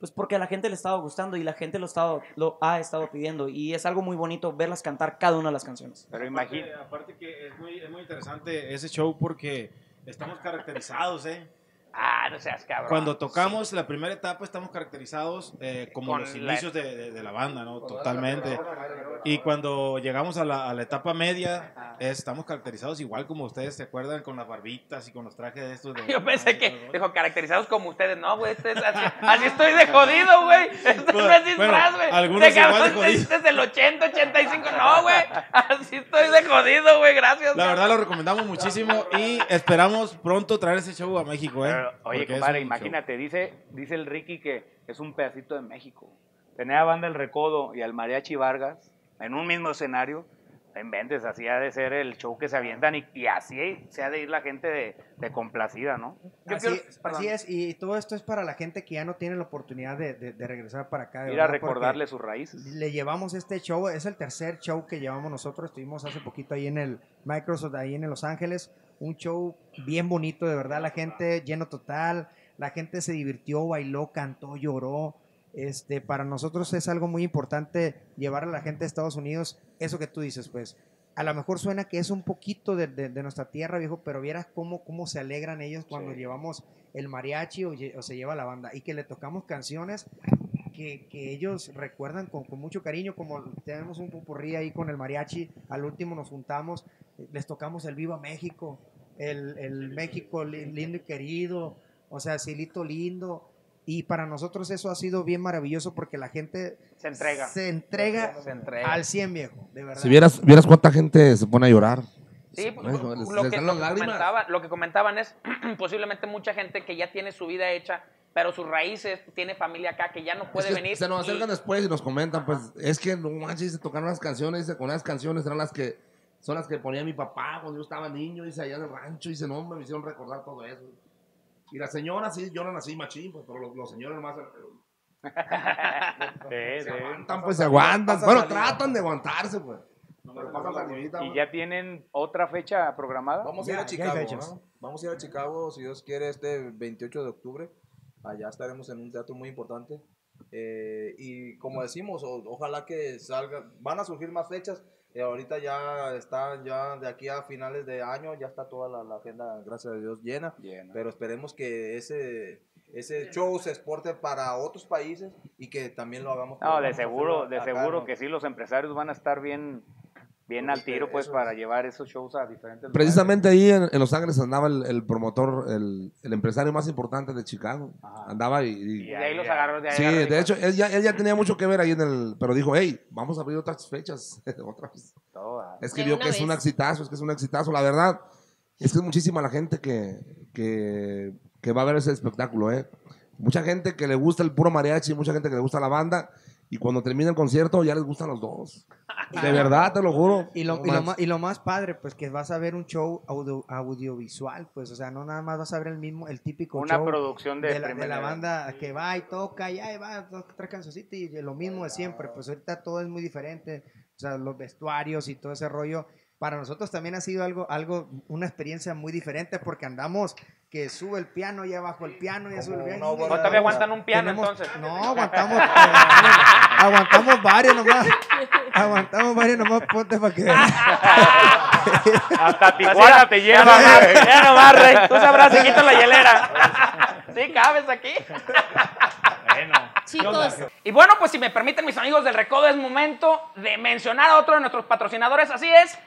pues porque a la gente le estaba gustando y la gente lo, estado, lo ha estado pidiendo. Y es algo muy bonito verlas cantar cada una de las canciones. Pero imagina. Aparte que es muy, es muy interesante ese show porque estamos caracterizados, ¿eh? Ah, no seas cabrón. Cuando tocamos la primera etapa estamos caracterizados eh, como Con los la- inicios de, de- de la banda, ¿no? Totalmente. Y cuando llegamos a la, a la etapa media, estamos caracterizados igual como ustedes se acuerdan con las barbitas y con los trajes de estos. De, (laughs) Yo pensé que, dijo, caracterizados como ustedes. No, güey, este es así, (laughs) así estoy de jodido, güey. Este no es Bueno, disfraz, güey. algunos De igual de cabrón, este es del 80, 85. No, güey. Así estoy de jodido, güey. Gracias. La verdad lo recomendamos muchísimo y esperamos pronto traer ese show a México, ¿eh? Pero, oye, compadre, imagínate, dice, dice el Ricky que es un pedacito de México. Tener a Banda El Recodo y al Mariachi Vargas en un mismo escenario, no inventes, así ha de ser el show que se avientan y, y así se ha de ir la gente de, de complacida, ¿no? Así, quiero- así es, y todo esto es para la gente que ya no tiene la oportunidad de, de- de regresar para acá. Ir a recordarle sus raíces. Le llevamos este show, es el tercer show que llevamos nosotros. Estuvimos hace poquito ahí en el Microsoft, ahí en Los Ángeles. Un show bien bonito, de verdad. La gente lleno total. La gente se divirtió, bailó, cantó, lloró. Este, para nosotros es algo muy importante llevar a la gente de Estados Unidos eso que tú dices, pues. A lo mejor suena que es un poquito de, de- de nuestra tierra, viejo, pero vieras cómo, cómo se alegran ellos cuando Sí. llevamos el mariachi o, se lleva la banda y que le tocamos canciones que, que ellos recuerdan con, con mucho cariño, como tenemos un pupurrí ahí con el mariachi, al último nos juntamos, les tocamos el Viva México, el, el México li- lindo y querido, o sea, Silito lindo, y para nosotros eso ha sido bien maravilloso porque la gente Se entrega. se entrega Se entrega. al 100 viejo, de verdad. Si vieras, vieras cuánta gente se pone a llorar. Sí, pues, Bueno, les- lo, les que, lo, las comentaban, lo que comentaban es (clears throat) posiblemente mucha gente que ya tiene su vida hecha, pero sus raíces, tiene familia acá que ya no puede Es que venir. Se nos y- acercan después y nos comentan, pues, es que no manches, se tocaron unas canciones, con unas canciones eran las que, son las que ponía mi papá cuando yo estaba niño, dice, allá en el rancho, dice, no, me hicieron recordar todo eso. Y la señora, sí, yo no nací machín, pues, pero los, los señores más (laughs) Sí, se sí. aguantan, pues, se aguantan. pasa Bueno, tratan de aguantarse, pues. Salivita, ¿Y pues. ya tienen otra fecha programada? Vamos a ir a Chicago. ¿no? Vamos a ir a Chicago, si Dios quiere, este 28 de octubre. Allá estaremos en un teatro muy importante. Eh, y como decimos, o- ojalá que salga. Van a surgir más fechas. Ahorita ya está, ya de aquí a finales de año, ya está toda la, la agenda, gracias a Dios, llena. Llena. Pero esperemos que ese, ese show se exporte para otros países y que también lo hagamos. No, de seguro, de acá, seguro ¿no? que sí, los empresarios van a estar bien, bien al tiro, pues, para llevar esos shows a diferentes lugares. Precisamente ahí en, en Los Ángeles andaba el, el promotor, el, el empresario más importante de Chicago. Andaba y... y- Y de ahí los agarró, de ahí Sí, agarró, de hecho, él ya, él ya tenía mucho que ver ahí en el... Pero dijo, hey, vamos a abrir otras fechas. (laughs) otras. Es que De vio que es un vez. exitazo, es que es un exitazo. La verdad, es que es muchísima la gente que, que, que va a ver ese espectáculo, ¿eh? Mucha gente que le gusta el puro mariachi, mucha gente que le gusta la banda. Y cuando termina el concierto ya les gustan los dos. (laughs) De verdad, te lo juro. Y lo, No y, lo manches. más, y lo más padre, pues que vas a ver un show audio- audiovisual, pues, o sea, no nada más vas a ver el mismo, el típico Una show producción de la, banda que va y toca, y ahí va, toca tres cancioncitas y lo mismo de siempre. Pues ahorita todo es muy diferente, o sea, los vestuarios y todo ese rollo. Para nosotros también ha sido algo, algo, una experiencia muy diferente porque andamos que sube el piano, ya bajo el piano, ya sube el piano. ¿O todavía aguantan un piano, Tenemos- entonces? No, aguantamos, eh, (laughs) aguantamos varios nomás. Aguantamos varios nomás, ponte para que. (laughs) Hasta Tijuana te lleva, Ya nomás, Rey. Tú sabrás si la hielera. ¿Sí cabes aquí? Chicos, Y bueno, pues si me permiten mis amigos del Recodo, es momento de mencionar a otro de nuestros patrocinadores. Así es.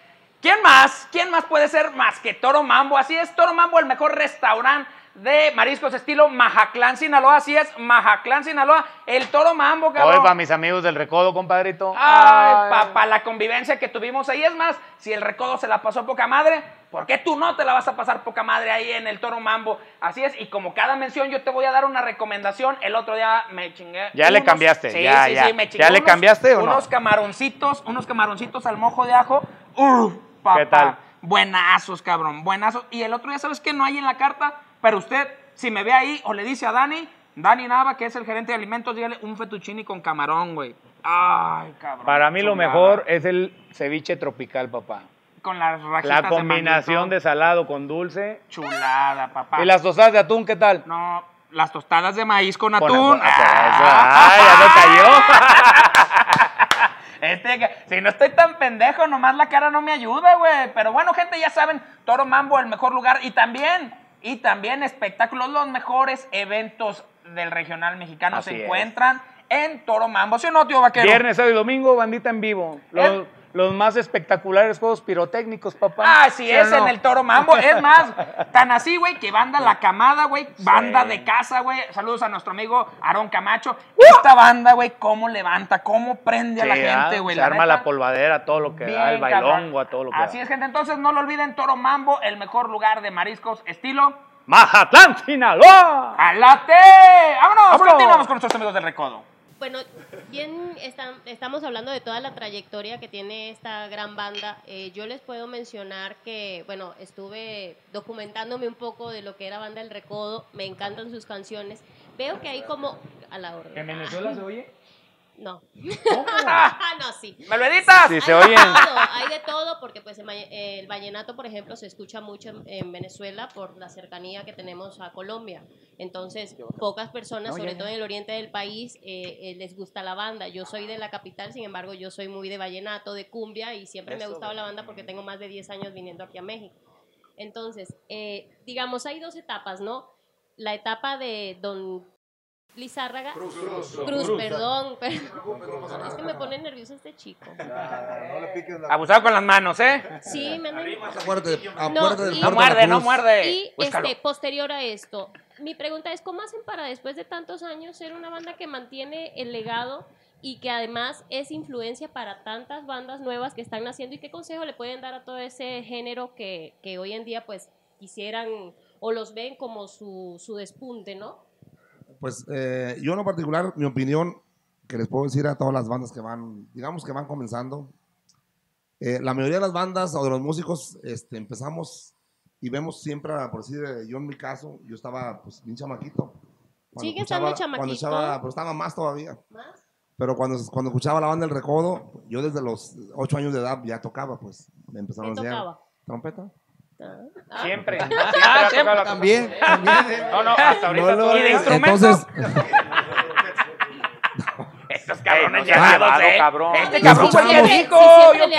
¿Quién más? ¿Quién más puede ser más que Toro Mambo? Así es, Toro Mambo, el mejor restaurante de mariscos estilo Majaclán, Sinaloa. Así es, Majaclán, Sinaloa. El Toro Mambo, Oye, cabrón. para mis amigos del Recodo, compadrito. Ay, papá, la convivencia que tuvimos ahí. Es más, si el recodo se la pasó poca madre, ¿por qué tú no te la vas a pasar poca madre ahí en el Toro Mambo? Así es, y como cada mención yo te voy a dar una recomendación. El otro día me chingué. Ya le cambiaste, Sí, ya, sí, ya. sí, me chingué ¿Ya le cambiaste o no? Unos camaroncitos, unos camaroncitos al mojo de ajo. ¡Uh, papá! ¿Qué tal? Buenazos, cabrón, buenazos. Y el otro día, ¿sabes qué? No hay en la carta, pero usted, si me ve ahí o le dice a Dani, Dani Nava, que es el gerente de alimentos, dígale un fettuccini con camarón, güey. Ay, cabrón. Para mí lo mejor es el ceviche tropical, papá. Con las La combinación de salado con dulce. Chulada, papá. ¿Y las tostadas de atún qué tal? No, las tostadas de maíz con Con atún. atún. (laughs) Ah, ya me cayó. Este, si no estoy tan pendejo, nomás la cara no me ayuda, güey. Pero bueno, gente, ya saben, Toro Mambo, el mejor lugar. Y también, y también espectáculos, los mejores eventos del regional mexicano Así se es. encuentran en Toro Mambo. ¿Sí o no, tío Vaquero? Viernes, sábado y domingo, bandita en vivo. Los, ¿Eh? Los más espectaculares juegos pirotécnicos, papá. Ah, sí, ¿Sí o es no? en el Toro Mambo. Es más, (laughs) tan así, güey, que banda La Camada, güey. Banda de casa, güey. Saludos a nuestro amigo Aarón Camacho. Esta banda, güey, cómo levanta, cómo prende a la gente, ah, güey. Se la arma neta. la polvadera, todo lo que da, el bailongo, a todo lo que Así da. es, gente. Entonces, no lo olviden, Toro Mambo, el mejor lugar de mariscos estilo... Mazatlán, Sinaloa. ¡Alate! ¡Vámonos! ¡Vámonos! Continuamos con nuestros amigos del Recodo. Bueno, bien, están- estamos hablando de toda la trayectoria que tiene esta gran banda. Eh, yo les puedo mencionar que, bueno, estuve documentándome un poco de lo que era Banda El Recodo. Me encantan sus canciones. Veo que hay como... A la orden. ¿En Venezuela se oye? No. Ah, (laughs) no, sí. ¿Me lo editas? Sí, Hay se de oyen. todo, hay de todo, porque pues el, valle- el vallenato, por ejemplo, se escucha mucho en, en Venezuela por la cercanía que tenemos a Colombia. Entonces, pocas personas, No, sobre ya. todo en el oriente del país, eh, eh, les gusta la banda. Yo soy de la capital, sin embargo, yo soy muy de vallenato, de cumbia, y siempre me ha gustado la banda porque tengo más de 10 años viniendo aquí a México. Entonces, eh, digamos, hay dos etapas, ¿no? La etapa de Don Lizárraga. Cruz, Cruz. Cruz, Cruz. perdón, perdón. Es que me pone nervioso este chico. No le piques la. Abusado con las manos, ¿eh? Sí, me andan- Acuérdate, No, acuérdate del y- No muerde, no muerde. Y Búscalo. este, posterior a esto, mi pregunta es, ¿cómo hacen para después de tantos años ser una banda que mantiene el legado y que además es influencia para tantas bandas nuevas que están naciendo? ¿Y qué consejo le pueden dar a todo ese género que, que hoy en día pues quisieran o los ven como su, su despunte, ¿no? Pues eh, yo en lo particular, mi opinión, que les puedo decir a todas las bandas que van, digamos que van comenzando, eh, la mayoría de las bandas o de los músicos este, empezamos y vemos siempre, por decir, eh, yo en mi caso, yo estaba pues bien chamaquito. Sigue estando escuchaba- Cuando chamaquito. estaba, pero estaba más todavía. ¿Más? Pero cuando, cuando escuchaba la banda El Recodo, yo desde los ocho años de edad ya tocaba, pues me empezaron a ¿Qué enseñar. tocaba? ¿Trompeta? Ah. Siempre. Ah, Siempre la- También, también. No, no, hasta ahorita No. ¿Y de instrumento? Entonces, (laughs) estos cabrones no ya llevados, llevado, ¿eh? cabrón. Este cabrón fue el que dijo.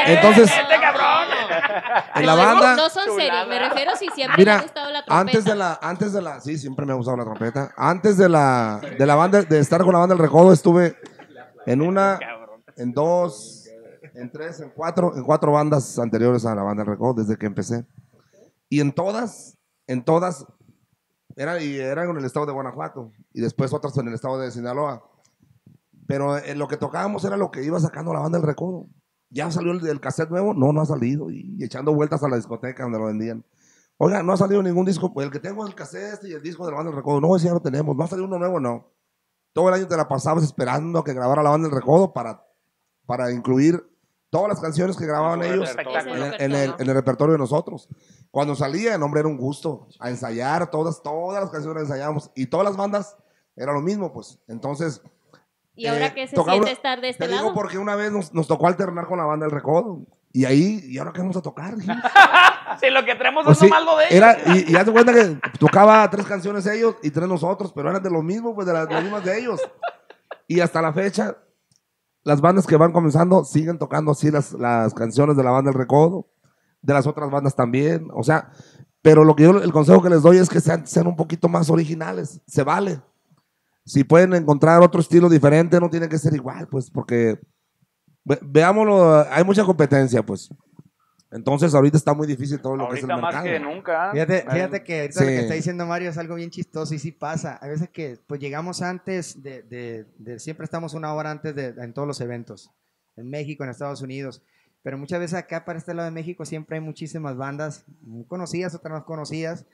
Entonces- este cabrón. En la No, banda, No son serios, me refiero si siempre Mira, te ha gustado la trompeta. antes de la, antes de la, sí, siempre me ha gustado la trompeta. Antes de la, de la banda, de estar con la banda del Recodo, estuve en una, en dos, en tres, en cuatro, en cuatro bandas anteriores a la banda del Recodo desde que empecé. Y en todas, en todas, era, y eran en el estado de Guanajuato y después otras en el estado de Sinaloa. Pero en lo que tocábamos era lo que iba sacando la banda del Recodo. ¿Ya salió el, el cassette nuevo? No, no ha salido. Y, echando vueltas a la discoteca donde lo vendían. Oiga, no ha salido ningún disco. Pues el que tengo el cassette este y el disco de la banda del Recodo. No, ese ya lo tenemos. ¿No ha salido uno nuevo? No. Todo el año te la pasabas esperando a que grabara la banda del Recodo para, para incluir todas las canciones que grababan Ese ellos en, el- en el, en el repertorio de nosotros. Cuando salía, el hombre era un gusto. A ensayar, todas, todas las canciones las ensayábamos. Y todas las bandas era lo mismo, pues. Entonces, ¿Y ahora eh, qué se tocaba siente una- estar de este te digo lado? porque una vez nos, nos tocó alternar con la banda del Recodo. Y ahí, ¿y ahora qué vamos a tocar? (laughs) Si lo que traemos Pues es sí, lo de ellos. era, y, y haz de cuenta que tocaba tres canciones ellos y tres nosotros, pero eran de lo mismo, pues de las, de las mismas de ellos. Y hasta la fecha, las bandas que van comenzando siguen tocando así las, las canciones de la banda del Recodo, de las otras bandas también. O sea, pero lo que yo, el consejo que les doy es que sean, sean un poquito más originales. Se vale. Si pueden encontrar otro estilo diferente, no tiene que ser igual, pues, porque ve- veámoslo, hay mucha competencia, pues. Entonces, ahorita está muy difícil todo lo que es el Ahorita más mercado. que nunca. Fíjate, fíjate que ahorita lo Sí. que está diciendo Mario es algo bien chistoso y sí pasa. A veces que pues llegamos antes de, de- de- siempre estamos una hora antes de, en todos los eventos, en México, en Estados Unidos. Pero muchas veces acá para este lado de México siempre hay muchísimas bandas muy conocidas, otras no conocidas,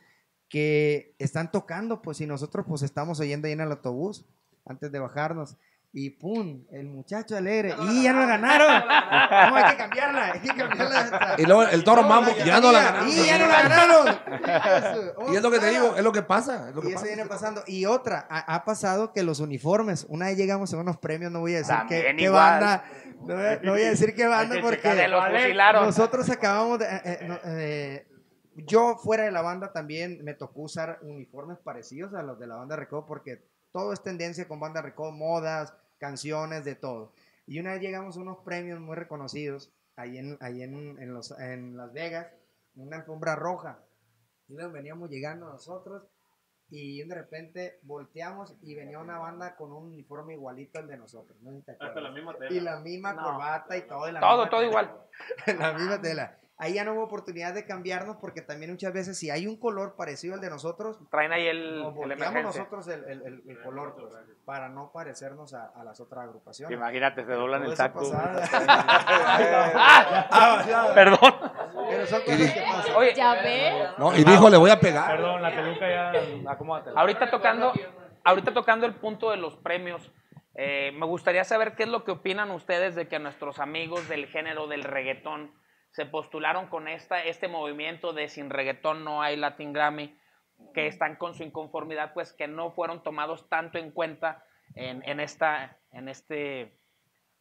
que están tocando, pues y nosotros pues estamos oyendo ahí en el autobús antes de bajarnos. Y pum, el muchacho alegre. Y ya no la ganaron. (laughs) No, hay que cambiarla. Hay que cambiarla. (laughs) Y luego el toro mambo, ya no la ganaron. Y ya no la ganaron. Y es lo que te digo, es lo que pasa. Es lo que Y eso viene pasando. Y otra, ha, ha pasado que los uniformes, una vez llegamos a unos premios, no voy a decir qué, También qué igual. banda, no voy, a, no voy a decir qué banda que porque los nosotros acabamos de... eh, eh, eh, yo fuera de la banda también me tocó usar uniformes parecidos a los de la banda Recodo porque todo es tendencia con banda Recodo, modas, canciones, de todo. Y una vez llegamos a unos premios muy reconocidos ahí en, ahí en, en los, en Las Vegas, en una alfombra roja. Y nos veníamos llegando nosotros y de repente volteamos y venía una banda con un uniforme igualito al de nosotros. ¿no? Te acuerdas. Y la misma corbata y todo. y la Todo, misma todo tela. igual. (laughs) la misma tela. Ahí ya no hubo oportunidad de cambiarnos porque también muchas veces si hay un color parecido al de nosotros, Traen ahí el, nos el nosotros el, el- el- el color pues, para no parecernos a, a las otras agrupaciones. Imagínate, se doblan el saco. pasaba. (laughs) (laughs) Perdón. Pero son cosas que pasan. Oye, Ya ves. No, y dijo, le voy a pegar. Perdón, la peluca ya. Acomódatela. ahorita tocando, ahorita tocando el punto de los premios, eh, me gustaría saber qué es lo que opinan ustedes de que nuestros amigos del género del reggaetón se postularon con esta, este movimiento de sin reggaetón no hay Latin Grammy, que están con su inconformidad, pues que no fueron tomados tanto en cuenta en, en esta, en este,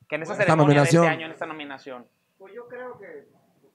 que en esta Esta ceremonia de este año, en esta nominación. Pues yo creo que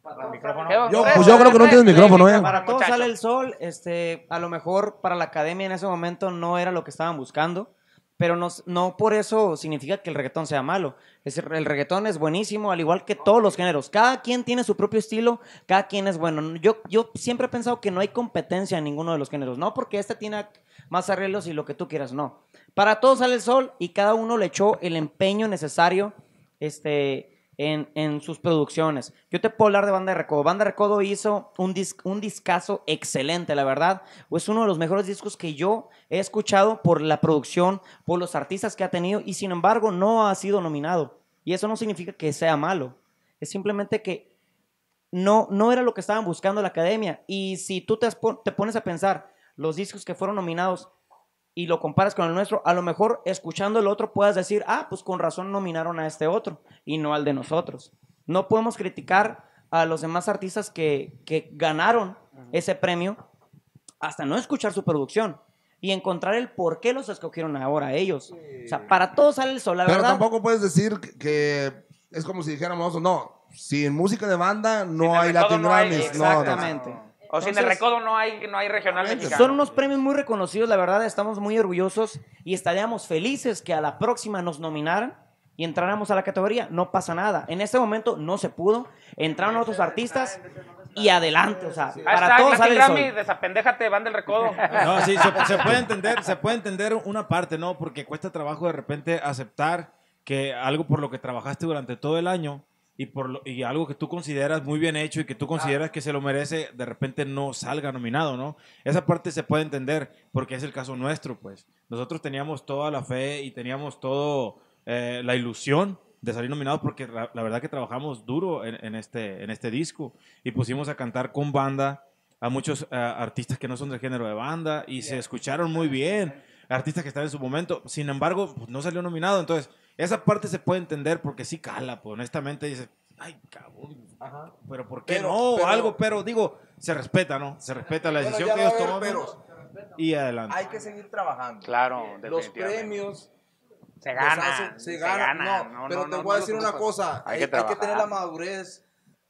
¿Qué? Yo, pues yo creo que no tienes micrófono, ¿eh? Para todos sale el sol, este, a lo mejor para la academia en ese momento no era lo que estaban buscando, pero no, no por eso significa que el reggaetón sea malo. Es, el reggaetón es buenísimo, al igual que todos los géneros. Cada quien tiene su propio estilo, cada quien es bueno. Yo, yo siempre he pensado que no hay competencia en ninguno de los géneros, no porque este tiene más arreglos y lo que tú quieras, no. Para todos sale el sol y cada uno le echó el empeño necesario, este, en, sus producciones. Yo te puedo hablar de Banda de Recodo. Banda de Recodo hizo un, dis- un discazo excelente, la verdad. Es uno de los mejores discos que yo he escuchado por la producción, por los artistas que ha tenido y sin embargo no ha sido nominado. Y eso no significa que sea malo. Es simplemente que no, no era lo que estaban buscando la academia. Y si tú te pones a pensar los discos que fueron nominados y lo comparas con el nuestro, a lo mejor escuchando el otro puedas decir, ah, pues con razón nominaron a este otro y no al de nosotros. No podemos criticar a los demás artistas que, que ganaron ese premio hasta no escuchar su producción y encontrar el por qué los escogieron ahora ellos. O sea, para todos sale el sol, la Pero verdad. tampoco puedes decir que- es como si dijéramos, no, sin música de banda no Sin hay Latin no hay- Grammys. No, no. O sin el Entonces- recodo no hay, no hay regional mexicano. Son unos premios muy reconocidos, la verdad, estamos muy orgullosos y estaríamos felices que a la próxima nos nominaran y entráramos a la categoría. No pasa nada. En este momento no se pudo. Entraron otros artistas y adelante. O sea, para Hashtag todos sale el Grammy, sol. desapendéjate, van del recodo. No, sí, se, se puede entender, se puede entender una parte, ¿no? Porque cuesta trabajo de repente aceptar que algo por lo que trabajaste durante todo el año y por lo- y algo que tú consideras muy bien hecho y que tú consideras que se lo merece, de repente no salga nominado, ¿no? Esa parte se puede entender porque es el caso nuestro, pues. Nosotros teníamos toda la fe y teníamos todo eh, la ilusión de salir nominados porque la, la verdad que trabajamos duro en, en este, en este disco y pusimos a cantar con banda a muchos eh, artistas que no son del género de banda y se escucharon muy bien, artistas que están en su momento, sin embargo, pues, no salió nominado, entonces esa parte se puede entender porque sí cala, pues honestamente dices, ay, cabrón, pero ¿por qué Pero- no? Pero- algo, pero digo, se respeta, ¿no? Se respeta la decisión que ellos toman y adelante. Hay que seguir trabajando. Claro, Los premios Se los gana, hacen- se, se ganan. gana. No, No, pero no, te no, voy a decir una cosa. Hay Hay, que hay que tener la madurez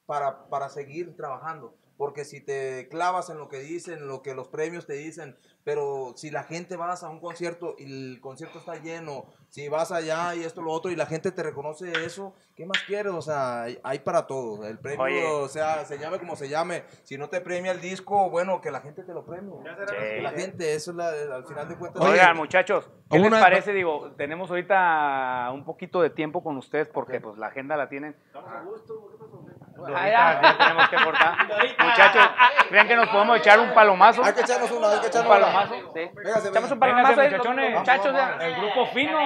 para, para seguir trabajando. Porque si te clavas en lo que dicen, en lo que los premios te dicen, pero si la gente vas a un concierto y el concierto está lleno, si vas allá y esto, lo otro, y la gente te reconoce eso, ¿qué más quieres? O sea, hay, hay para todo. El premio, Oye. o sea, se llame como se llame. Si no te premia el disco, bueno, que la gente te lo premie. Que la gente, eso es la, al final de cuentas. Oigan, muchachos, ¿qué les parece? Digo, tenemos ahorita un poquito de tiempo con ustedes porque pues la agenda la tienen. Ahorita tenemos que cortar. (laughs) Muchachos, ¿creen que nos podemos echar un palomazo? Hay que echarnos una, hay que ¿Un echarnos una. palomazo? Sí. Véngase, Echamos un palomazo Véngase, muchachones. vamos, Muchachos, vamos, el grupo fino.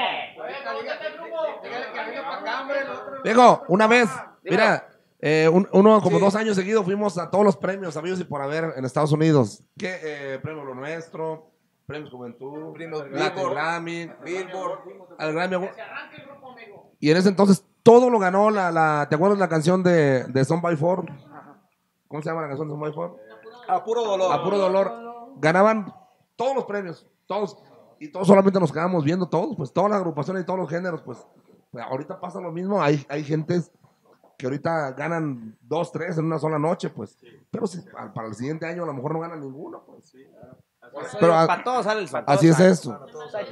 Viejo, una vez, mira, eh, un- uno como dos años seguidos fuimos a todos los premios habidos y por haber en Estados Unidos. ¿Qué? Eh, premio Lo Nuestro, Premios Juventud, Premios Billboard, Grammy, Billboard. al Grammy. Y en ese entonces todo lo ganó la, la ¿te acuerdas la canción de, de Son by Four? ¿Cómo se llama la canción de Son by Four? A puro dolor. A puro dolor. Ganaban todos los premios, todos. Y todos solamente nos quedamos viendo todos, pues todas las agrupaciones y todos los géneros, pues, pues, ahorita pasa lo mismo. Hay, hay gentes que ahorita ganan dos, tres en una sola noche, pues. Pero si, para el siguiente año a lo mejor no ganan ninguno, pues. Pero a- para todos sale el sol. así es esto.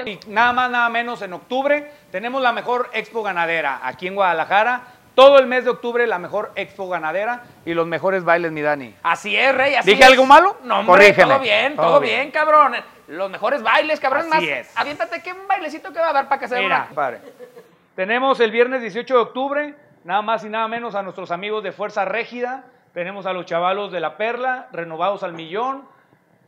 Y nada más, nada menos, en octubre tenemos la mejor expo ganadera aquí en Guadalajara. Todo el mes de octubre la mejor expo ganadera y los mejores bailes, mi Dani. Así es, Rey. Así ¿Dije es. algo malo? No, hombre, Corrígeme. todo bien, todo, Todo bien. bien. cabrón. Los mejores bailes, cabrón. Así Más, es. aviéntate que un bailecito que va a dar para que se Mira, vea. compadre. Tenemos el viernes 18 de octubre, nada más y nada menos a nuestros amigos de Fuerza Régida. Tenemos a los chavalos de La Perla, renovados al millón.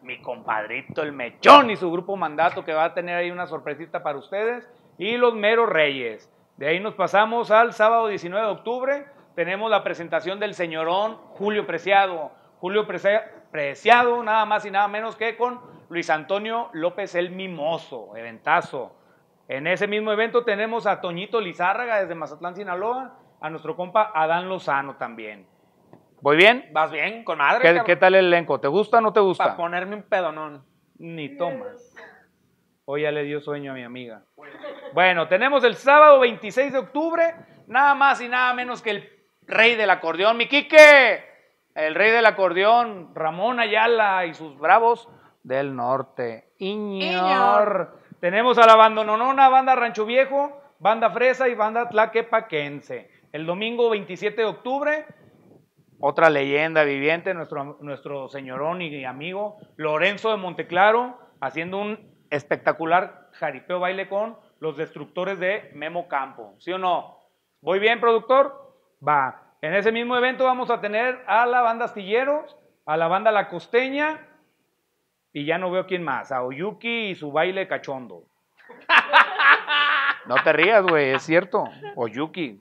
Mi compadrito el Mechón y su grupo Mandato que va a tener ahí una sorpresita para ustedes. Y los Meros Reyes. De ahí nos pasamos al sábado 19 de octubre. Tenemos la presentación del señorón Julio Preciado. Julio Preciado, nada más y nada menos que con Luis Antonio López el Mimoso, eventazo. En ese mismo evento tenemos a Toñito Lizárraga desde Mazatlán, Sinaloa, a nuestro compa Adán Lozano también. ¿Voy bien? Vas bien, con madre. ¿Qué, tal el elenco? ¿Te gusta o no te gusta? Para ponerme un pedonón. Ni tomas. Hoy ya le dio sueño a mi amiga. Bueno, tenemos el sábado 26 de octubre, nada más y nada menos que el rey del acordeón, mi Quique. El rey del acordeón, Ramón Ayala y sus bravos del norte. Iñor. Tenemos a la bandononona, banda Rancho Viejo, banda Fresa y banda Tlaquepaquense. El domingo 27 de octubre, otra leyenda viviente, nuestro, nuestro señorón y amigo Lorenzo de Monteclaro, haciendo un espectacular jaripeo baile con los destructores de Memo Campo. ¿Sí o no? ¿Voy bien, productor? Va. En ese mismo evento vamos a tener a la banda Astilleros, a la banda La Costeña, y ya no veo quién más, a Oyuki y su baile cachondo. (laughs) No te rías, güey, es cierto. Oyuki.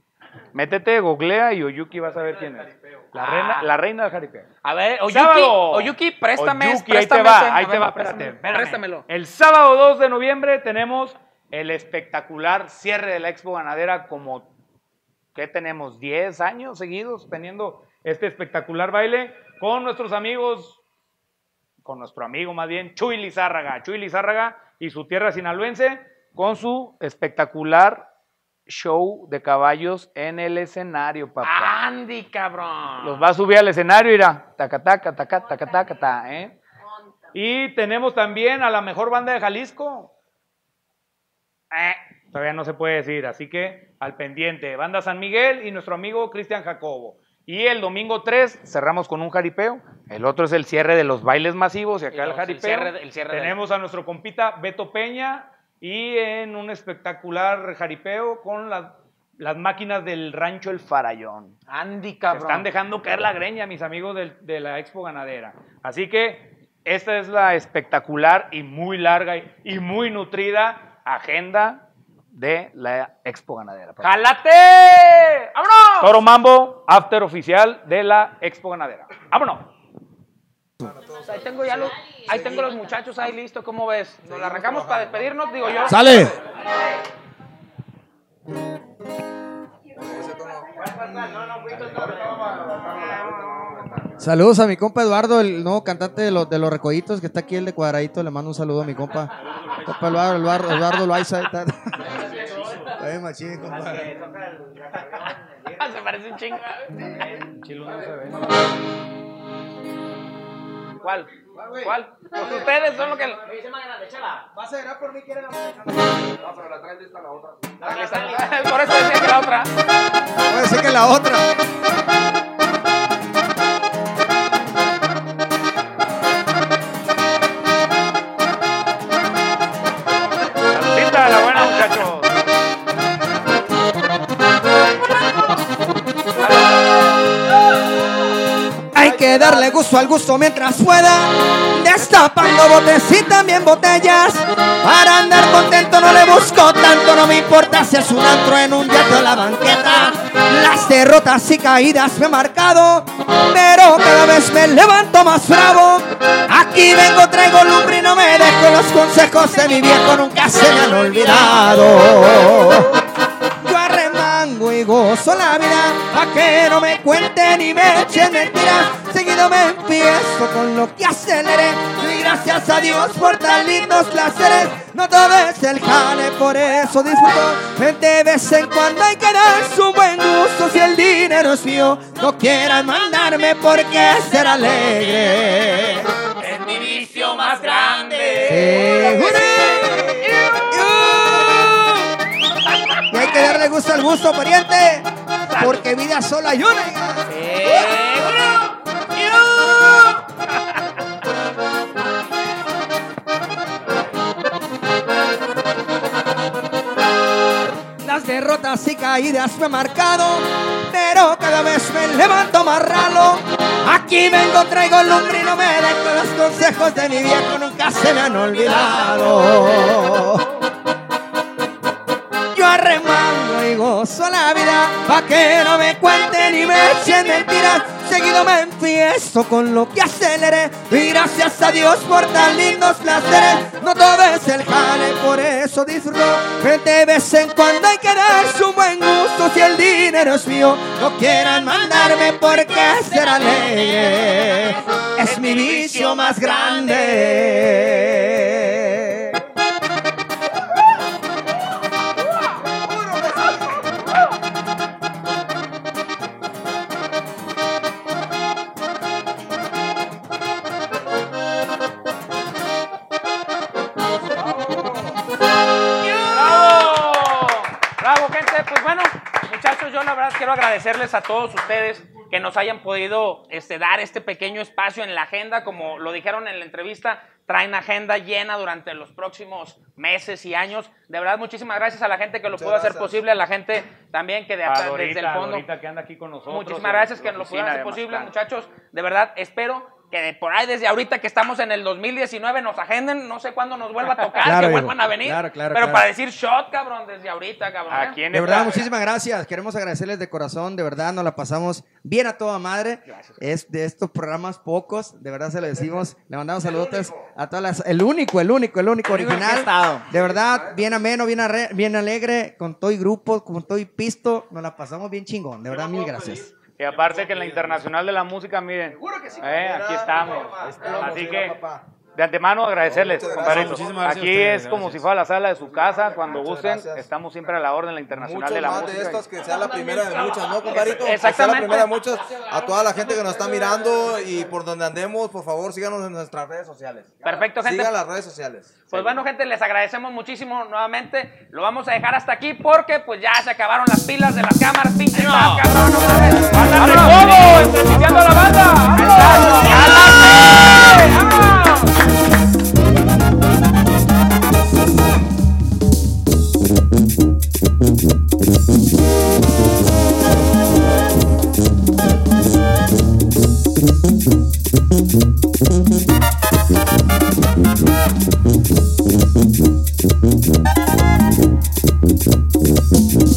Métete, googlea y Oyuki vas a ver quién es. La reina, la reina del jaripeo. A ver, Oyuki, Sábado. Oyuki, préstame. Oyuki, préstame ahí te va, ese. ahí te ver, va, préstame, espérate, espérame. Préstamelo. El sábado 2 de noviembre tenemos el espectacular cierre de la Expo Ganadera como, ¿qué tenemos? 10 años seguidos teniendo este espectacular baile con nuestros amigos, con nuestro amigo más bien, Chuy Lizárraga. Chuy Lizárraga y su tierra sinaloense con su espectacular show de caballos en el escenario, papá. Andy, cabrón. Los va a subir al escenario, irá. Taca, taca, taca, taca, taca, ta, ¿eh? Y tenemos también a la mejor banda de Jalisco. Eh, Todavía no se puede decir, así que al pendiente. Banda San Miguel y nuestro amigo Cristian Jacobo. Y el domingo 3 cerramos con un jaripeo. El otro es el cierre de los bailes masivos y acá Y el los- el jaripeo. cierre de- el cierre del- Tenemos a nuestro compita Beto Peña y en un espectacular jaripeo con las, las máquinas del rancho El Farallón. Andy, Se cabrón. están dejando caer la greña, mis amigos del- de la Expo Ganadera. Así que esta es la espectacular y muy larga y, y muy nutrida agenda de la Expo Ganadera. ¡Jálate! ¡Vámonos! Toro Mambo, after oficial de la Expo Ganadera. ¡Vámonos! Ahí tengo ya los, ahí tengo los muchachos ahí listo, ¿cómo ves? Nos la arrancamos para despedirnos, digo yo. ¡Sale! Saludos a mi compa Eduardo, el nuevo cantante de los, de los Recoditos, que está aquí el de Cuadradito. Le mando un saludo a mi compa. Compa Eduardo, Eduardo, Eduardo Loaiza. está- Ay, machín, compa. (laughs) Se parece un chingo. ¿Cuál? ¿Cuál? Pues ustedes son los que... ¿Vas a llegar por mí? ¿Quieres No, pero la traes lista la (laughs) otra. Por eso decía que la otra. Puede ser que la otra. Gusto al gusto mientras pueda. Destapando botes y también botellas. Para andar contento no le busco tanto. No me importa si es un antro en un yate o la banqueta. Las derrotas y caídas me he marcado. Pero cada vez me levanto más bravo. Aquí vengo, traigo lumbre y no me dejo. Los consejos de mi viejo nunca se me han olvidado. Y gozo la vida Pa' que no me cuenten y me echen mentiras Seguido me empiezo con lo que aceleré Y gracias a Dios por tan lindos placeres. No todo es el jale, por eso disfruto. De vez en cuando hay que darse un buen gusto. Si el dinero es mío, no quieran mandarme Porque ser alegre. Es mi vicio más grande. Y hay que darle gusto al gusto, pariente. Porque vida sola hay una. Derrotas y caídas me han marcado, pero cada vez me levanto más ralo. Aquí vengo, traigo lumbre y no me dejo. Los consejos de mi viejo nunca se me han olvidado. Yo arremango y gozo la vida Pa' que no me cuenten y me echen mentiras Seguido me enfiesto con lo que aceleré. Y gracias a Dios por tan lindos placeres. No todo es el jale, por eso disfruto Que de vez en cuando hay que darse un buen gusto. Si el dinero es mío, no quieran mandarme Porque ser alegre Es mi vicio más grande la verdad quiero agradecerles a todos ustedes que nos hayan podido este, dar este pequeño espacio en la agenda. Como lo dijeron en la entrevista, traen agenda llena durante los próximos meses y años. De verdad, muchísimas gracias a la gente que lo pudo hacer gracias. posible, a la gente también que de A Dorita, desde el fondo. Dorita que anda aquí con nosotros. Muchísimas gracias que nos lo pudieron hacer posible, muchachos. De verdad, espero que de por ahí desde ahorita que estamos en el 2019 nos agenden, no sé cuándo nos vuelva a tocar, (laughs) Claro, que hijo. vuelvan a venir. Claro, claro, pero claro. para decir shot, cabrón, desde ahorita, cabrón. Aquí en De verdad, muchísimas gracias. Queremos agradecerles de corazón. De verdad, nos la pasamos bien a toda madre. Es de estos programas pocos. De verdad, se lo decimos. (laughs) Le mandamos saludos a todas las. El único, el único, el único El original. estado. De verdad, bien ameno, bien, arre- bien alegre. Con todo y grupo, con todo y pisto. Nos la pasamos bien chingón. De verdad, mil gracias. Y aparte que en la Internacional de la Música, miren, eh, aquí estamos. Así que De antemano agradecerles, compadrito. gracias. Muchísimas gracias a Aquí ustedes, es como gracias. si fuera la sala de su casa, cuando Muchas gusten. gracias. Estamos siempre a la orden, la Internacional de la más Música. de estas, que sea la primera de muchas, ¿no, compadrito? Que sea Exactamente. la primera de muchas. A toda la gente que nos está mirando y por donde andemos, por favor, síganos en nuestras redes sociales. Perfecto, gente. Sigan las redes sociales. Pues bueno, gente, les agradecemos muchísimo nuevamente. Lo vamos a dejar hasta aquí porque pues ya se acabaron las pilas de las cámaras, pinche más, cabrón, otra vez. ¡Anda recodo! ¡Entrevistando a la banda! ¡Vámonos! Thank you.